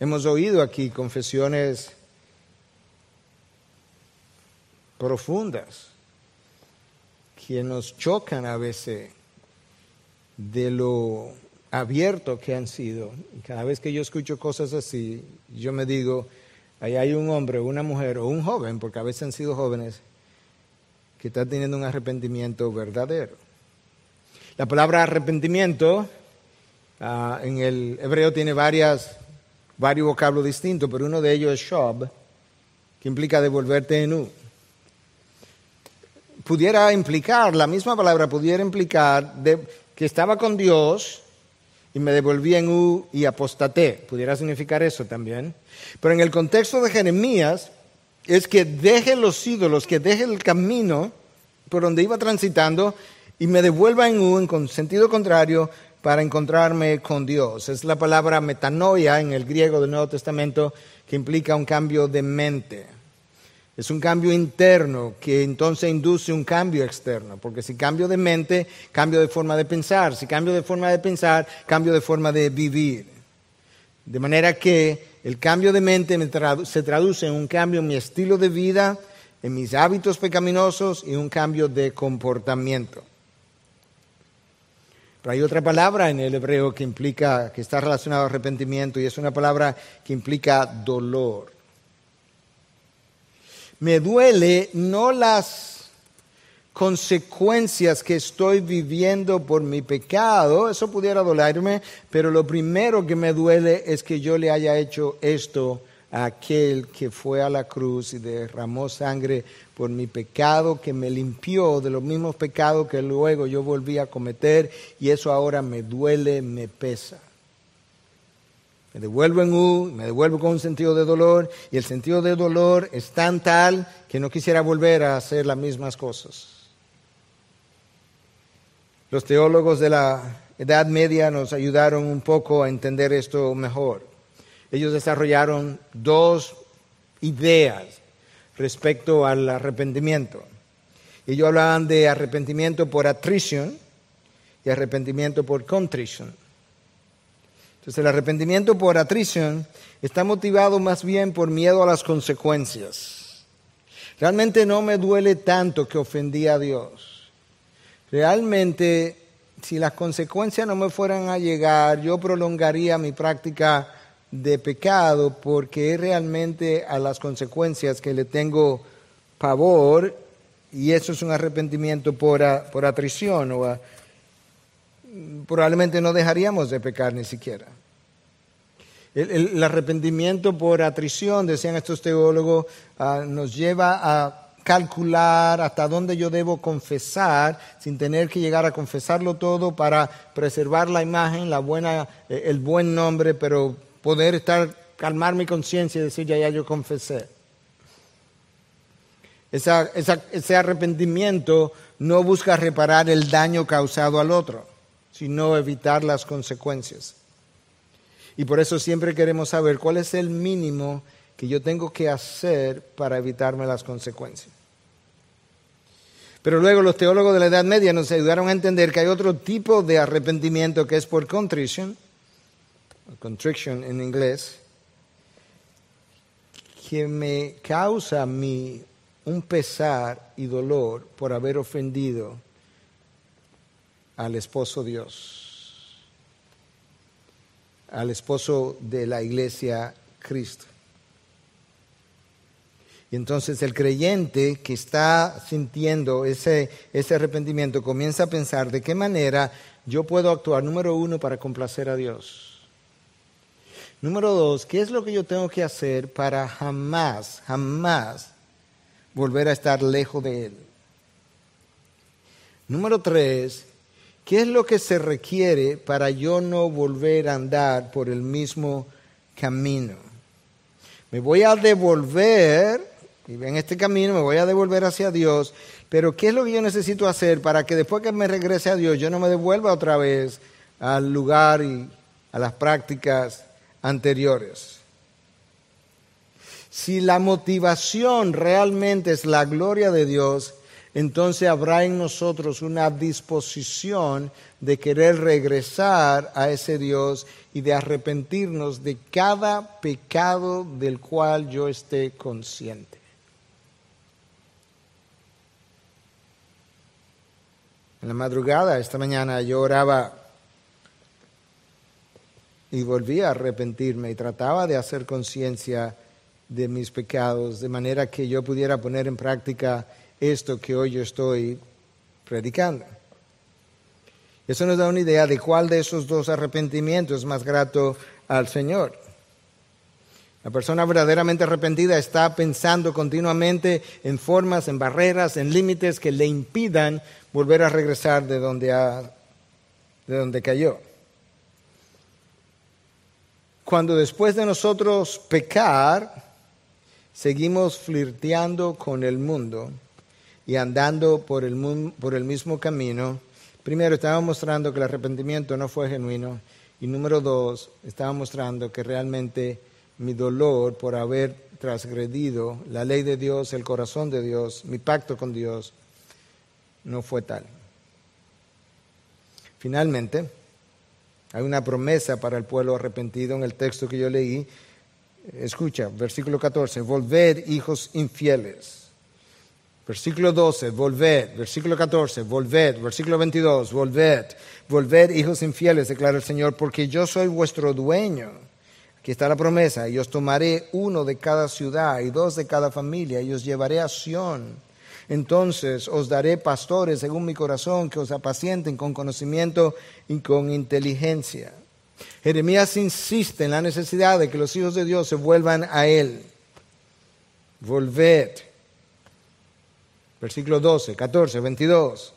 Hemos oído aquí confesiones profundas que nos chocan a veces de lo abierto que han sido. Cada vez que yo escucho cosas así, yo me digo, ahí hay un hombre, una mujer o un joven, porque a veces han sido jóvenes, que está teniendo un arrepentimiento verdadero. La palabra arrepentimiento ah, en el hebreo tiene varias, varios vocablos distintos, pero uno de ellos es shob, que implica devolverte en U. Pudiera implicar, la misma palabra pudiera implicar que estaba con Dios y me devolví en U y apostaté. Pudiera significar eso también. Pero en el contexto de Jeremías es que deje los ídolos, que deje el camino por donde iba transitando y me devuelva en un con sentido contrario para encontrarme con Dios. Es la palabra metanoia en el griego del Nuevo Testamento que implica un cambio de mente. Es un cambio interno que entonces induce un cambio externo, porque si cambio de mente, cambio de forma de pensar, si cambio de forma de pensar, cambio de forma de vivir. De manera que el cambio de mente se traduce en un cambio en mi estilo de vida, en mis hábitos pecaminosos y un cambio de comportamiento. Pero hay otra palabra en el hebreo que implica, que está relacionado a arrepentimiento y es una palabra que implica dolor. Me duele no las consecuencias que estoy viviendo por mi pecado, eso pudiera dolerme, pero lo primero que me duele es que yo le haya hecho esto a aquel que fue a la cruz y derramó sangre por mi pecado, que me limpió de los mismos pecados que luego yo volví a cometer y eso ahora me duele, me pesa. Me devuelvo en U, me devuelvo con un sentido de dolor y el sentido de dolor es tan tal que no quisiera volver a hacer las mismas cosas. Los teólogos de la Edad Media nos ayudaron un poco a entender esto mejor. Ellos desarrollaron dos ideas respecto al arrepentimiento. Ellos hablaban de arrepentimiento por atrición y arrepentimiento por contrición. Entonces el arrepentimiento por atrición está motivado más bien por miedo a las consecuencias. Realmente no me duele tanto que ofendí a Dios. Realmente, si las consecuencias no me fueran a llegar, yo prolongaría mi práctica de pecado porque es realmente a las consecuencias que le tengo pavor y eso es un arrepentimiento por, por atrición o probablemente no dejaríamos de pecar ni siquiera. El, arrepentimiento por atrición, decían estos teólogos, ah, nos lleva a calcular hasta dónde yo debo confesar sin tener que llegar a confesarlo todo para preservar la imagen, la buena, eh, el buen nombre, pero poder estar, calmar mi conciencia y decir, ya, ya yo confesé. ese arrepentimiento no busca reparar el daño causado al otro, sino evitar las consecuencias. Y por eso siempre queremos saber cuál es el mínimo que yo tengo que hacer para evitarme las consecuencias. Pero luego los teólogos de la Edad Media nos ayudaron a entender que hay otro tipo de arrepentimiento que es por contrición, contrition en inglés, que me causa a mí un pesar y dolor por haber ofendido al esposo Dios, al esposo de la iglesia Cristo. Y entonces el creyente que está sintiendo ese, ese arrepentimiento comienza a pensar de qué manera yo puedo actuar, número uno, para complacer a Dios. Número dos, ¿qué es lo que yo tengo que hacer para jamás, jamás volver a estar lejos de Él? Número tres, ¿qué es lo que se requiere para yo no volver a andar por el mismo camino? Me voy a devolver y en este camino me voy a devolver hacia Dios, pero ¿qué es lo que yo necesito hacer para que después que me regrese a Dios yo no me devuelva otra vez al lugar y a las prácticas anteriores? Si la motivación realmente es la gloria de Dios, entonces habrá en nosotros una disposición de querer regresar a ese Dios y de arrepentirnos de cada pecado del cual yo esté consciente. En la madrugada, esta mañana, yo oraba y volví a arrepentirme y trataba de hacer conciencia de mis pecados, de manera que yo pudiera poner en práctica esto que hoy yo estoy predicando. Eso nos da una idea de cuál de esos dos arrepentimientos es más grato al Señor. La persona verdaderamente arrepentida está pensando continuamente en formas, en barreras, en límites que le impidan volver a regresar de donde, de donde cayó. Cuando después de nosotros pecar, seguimos flirteando con el mundo y andando por el, por el mismo camino, primero estaba mostrando que el arrepentimiento no fue genuino y número dos, estaba mostrando que realmente mi dolor por haber transgredido la ley de Dios, el corazón de Dios, mi pacto con Dios, no fue tal. Finalmente, hay una promesa para el pueblo arrepentido en el texto que yo leí. Escucha, versículo 14, volved hijos infieles. Versículo 12, volved. Versículo 14, volved. Versículo 22, volved. Volved hijos infieles, declara el Señor, porque yo soy vuestro dueño Aquí está la promesa, y os tomaré uno de cada ciudad y dos de cada familia, y os llevaré a Sión. Entonces os daré pastores según mi corazón, que os apacienten con conocimiento y con inteligencia. Jeremías insiste en la necesidad de que los hijos de Dios se vuelvan a Él. Volved. Versículo 12, 14, 22.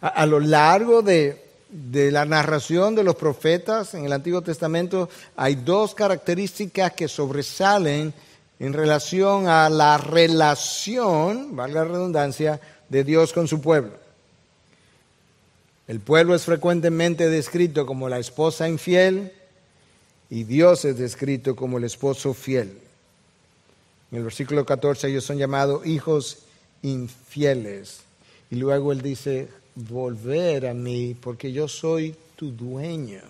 a lo largo de de la narración de los profetas en el Antiguo Testamento hay dos características que sobresalen en relación a la relación, valga la redundancia, de Dios con su pueblo. El pueblo es frecuentemente descrito como la esposa infiel y Dios es descrito como el esposo fiel. En el versículo 14 ellos son llamados hijos infieles. Y luego él dice, volver a mí porque yo soy tu dueño.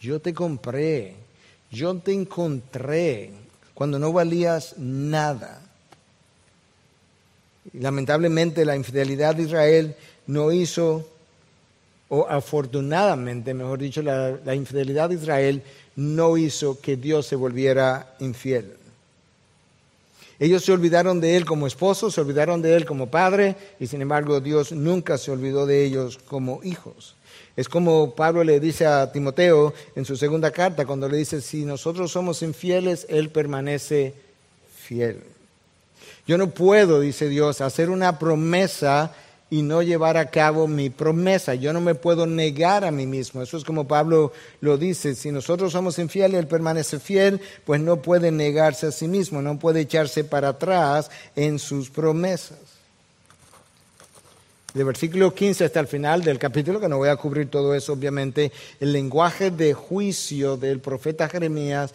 Yo te compré, yo te encontré cuando no valías nada. lamentablemente la infidelidad de Israel no hizo, o afortunadamente, mejor dicho, la infidelidad de Israel no hizo que Dios se volviera infiel. Ellos se olvidaron de él como esposo, se olvidaron de él como padre, y sin embargo Dios nunca se olvidó de ellos como hijos. Es como Pablo le dice a Timoteo en su segunda carta, cuando le dice, si nosotros somos infieles, Él permanece fiel. Yo no puedo, dice Dios, hacer una promesa y no llevar a cabo mi promesa. Yo no me puedo negar a mí mismo. Eso es como Pablo lo dice. Si nosotros somos infieles, Él permanece fiel, pues no puede negarse a sí mismo, no puede echarse para atrás en sus promesas. De versículo 15 hasta el final del capítulo, que no voy a cubrir todo eso, obviamente, el lenguaje de juicio del profeta Jeremías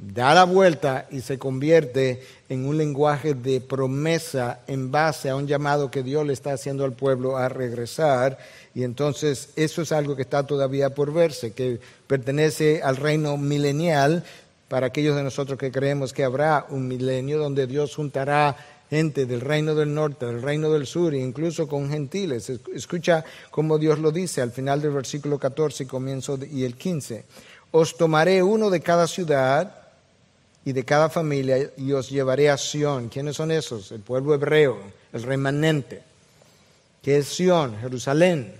da la vuelta y se convierte en un lenguaje de promesa en base a un llamado que Dios le está haciendo al pueblo a regresar. Y entonces eso es algo que está todavía por verse, que pertenece al reino milenial, para aquellos de nosotros que creemos que habrá un milenio donde Dios juntará gente del reino del norte, del reino del sur, incluso con gentiles. Escucha cómo Dios lo dice al final del versículo 14 y comienzo y el 15. Os tomaré uno de cada ciudad y de cada familia y os llevaré a Sión. ¿Quiénes son esos? El pueblo hebreo, el remanente. ¿Qué es Sión? Jerusalén.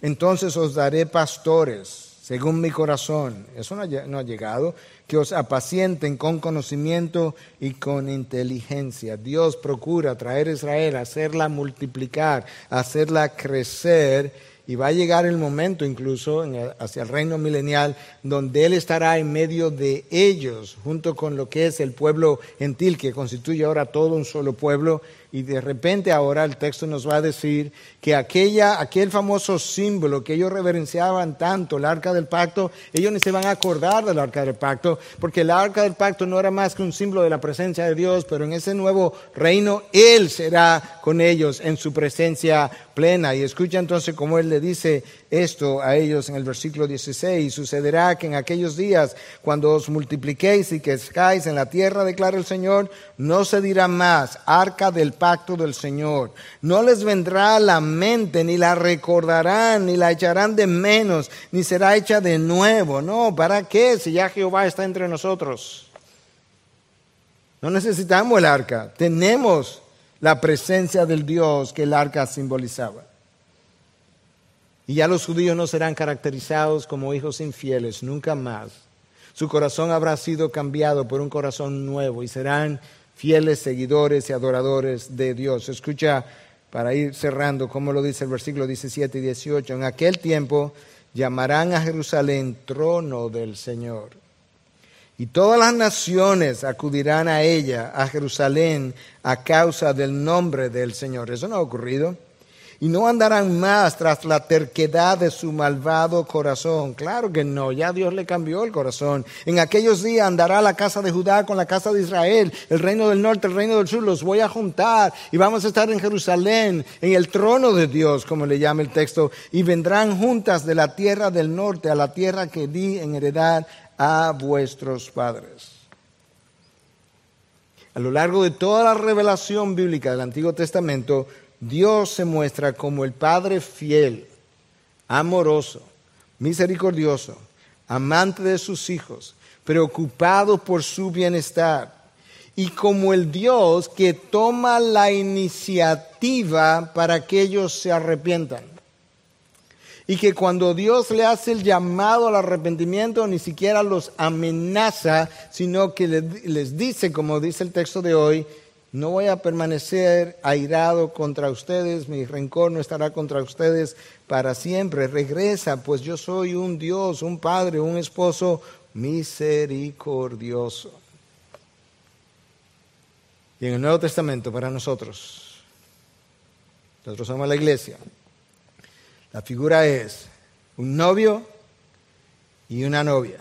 Entonces os daré pastores según mi corazón. Eso no ha, llegado. Que os apacienten con conocimiento y con inteligencia. Dios procura traer a Israel, hacerla multiplicar, hacerla crecer y va a llegar el momento incluso hacia el reino milenial donde Él estará en medio de ellos, junto con lo que es el pueblo gentil, que constituye ahora todo un solo pueblo, y de repente ahora el texto nos va a decir que aquella, aquel famoso símbolo que ellos reverenciaban tanto, el arca del pacto, ellos ni se van a acordar del arca del pacto, porque el arca del pacto no era más que un símbolo de la presencia de Dios, pero en ese nuevo reino Él será con ellos en su presencia plena. Y escucha entonces cómo Él le dice esto a ellos en el versículo 16. Sucederá que en aquellos días, cuando os multipliquéis y que escáis en la tierra, declara el Señor, no se dirá más arca del del Señor. No les vendrá a la mente, ni la recordarán, ni la echarán de menos, ni será hecha de nuevo. No, ¿para qué si ya Jehová está entre nosotros? No necesitamos el arca, tenemos la presencia del Dios que el arca simbolizaba. Y ya los judíos no serán caracterizados como hijos infieles, nunca más. Su corazón habrá sido cambiado por un corazón nuevo y serán fieles seguidores y adoradores de Dios. Escucha para ir cerrando, como lo dice el versículo 17 y 18. En aquel tiempo llamarán a Jerusalén trono del Señor. Y todas las naciones acudirán a ella, a Jerusalén, a causa del nombre del Señor. Eso no ha ocurrido y no andarán más tras la terquedad de su malvado corazón. Claro que no, ya Dios le cambió el corazón. En aquellos días andará la casa de Judá con la casa de Israel, el reino del norte, el reino del sur, los voy a juntar y vamos a estar en Jerusalén, en el trono de Dios, como le llama el texto, y vendrán juntas de la tierra del norte a la tierra que di en heredad a vuestros padres. A lo largo de toda la revelación bíblica del Antiguo Testamento, Dios se muestra como el Padre fiel, amoroso, misericordioso, amante de sus hijos, preocupado por su bienestar, y como el Dios que toma la iniciativa para que ellos se arrepientan. Y que cuando Dios le hace el llamado al arrepentimiento, ni siquiera los amenaza, sino que les dice, como dice el texto de hoy, no voy a permanecer airado contra ustedes, mi rencor no estará contra ustedes para siempre. Regresa, pues yo soy un Dios, un Padre, un esposo misericordioso. Y en el Nuevo Testamento para nosotros, nosotros somos la iglesia, la figura es un novio y una novia.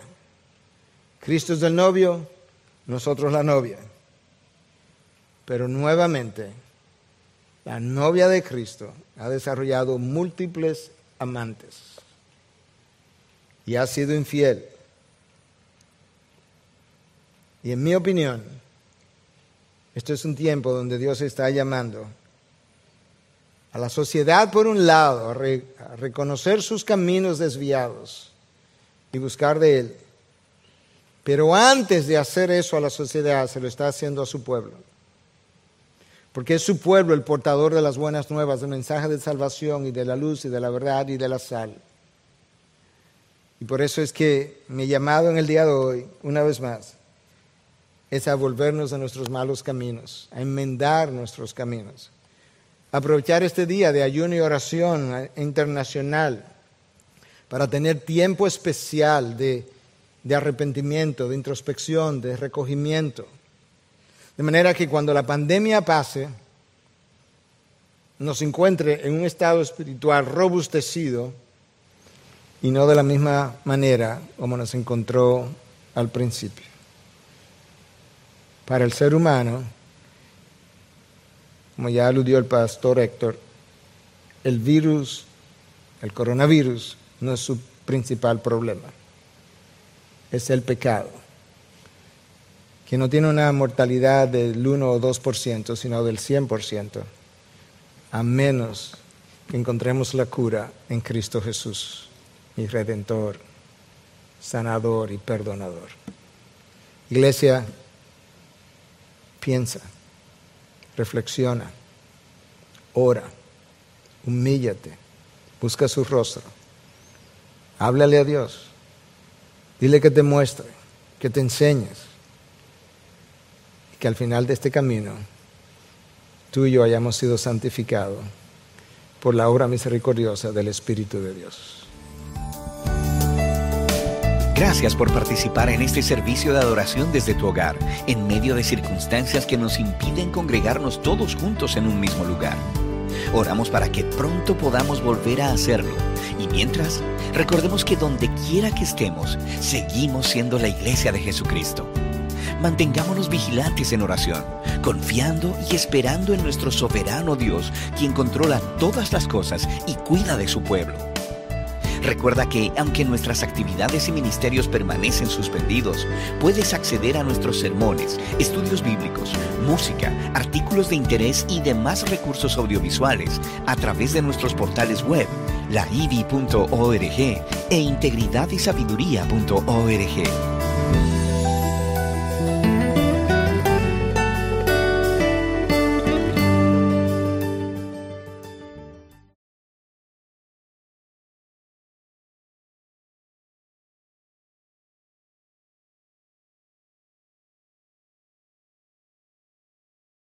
Cristo es el novio, nosotros la novia. Pero nuevamente, la novia de Cristo ha desarrollado múltiples amantes y ha sido infiel. Y en mi opinión, esto es un tiempo donde Dios está llamando a la sociedad, por un lado, a, reconocer sus caminos desviados y buscar de Él. Pero antes de hacer eso a la sociedad, se lo está haciendo a su pueblo porque es su pueblo el portador de las buenas nuevas, del mensaje de salvación y de la luz y de la verdad y de la sal. Y por eso es que mi llamado en el día de hoy, una vez más, es a volvernos de nuestros malos caminos, a enmendar nuestros caminos, aprovechar este día de ayuno y oración internacional para tener tiempo especial de, de arrepentimiento, de introspección, de recogimiento de manera que cuando la pandemia pase, nos encuentre en un estado espiritual robustecido y no de la misma manera como nos encontró al principio. Para el ser humano, como ya aludió el pastor Héctor, el virus, el coronavirus, no es su principal problema. es el pecado, que no tiene una mortalidad del 1 o 2%, sino del 100%, a menos que encontremos la cura en Cristo Jesús, mi redentor, sanador y perdonador. Iglesia, piensa, reflexiona, ora, humíllate, busca su rostro, háblale a Dios, dile que te muestre, que te enseñes, que al final de este camino tú y yo hayamos sido santificados por la obra misericordiosa del Espíritu de Dios. Gracias por participar en este servicio de adoración desde tu hogar, en medio de circunstancias que nos impiden congregarnos todos juntos en un mismo lugar. Oramos para que pronto podamos volver a hacerlo. Y mientras, recordemos que donde quiera que estemos, seguimos siendo la iglesia de Jesucristo. Mantengámonos vigilantes en oración, confiando y esperando en nuestro soberano Dios, quien controla todas las cosas y cuida de su pueblo. Recuerda que, aunque nuestras actividades y ministerios permanecen suspendidos, puedes acceder a nuestros sermones, estudios bíblicos, música, artículos de interés y demás recursos audiovisuales a través de nuestros portales web, laivi.org e integridadysabiduría.org.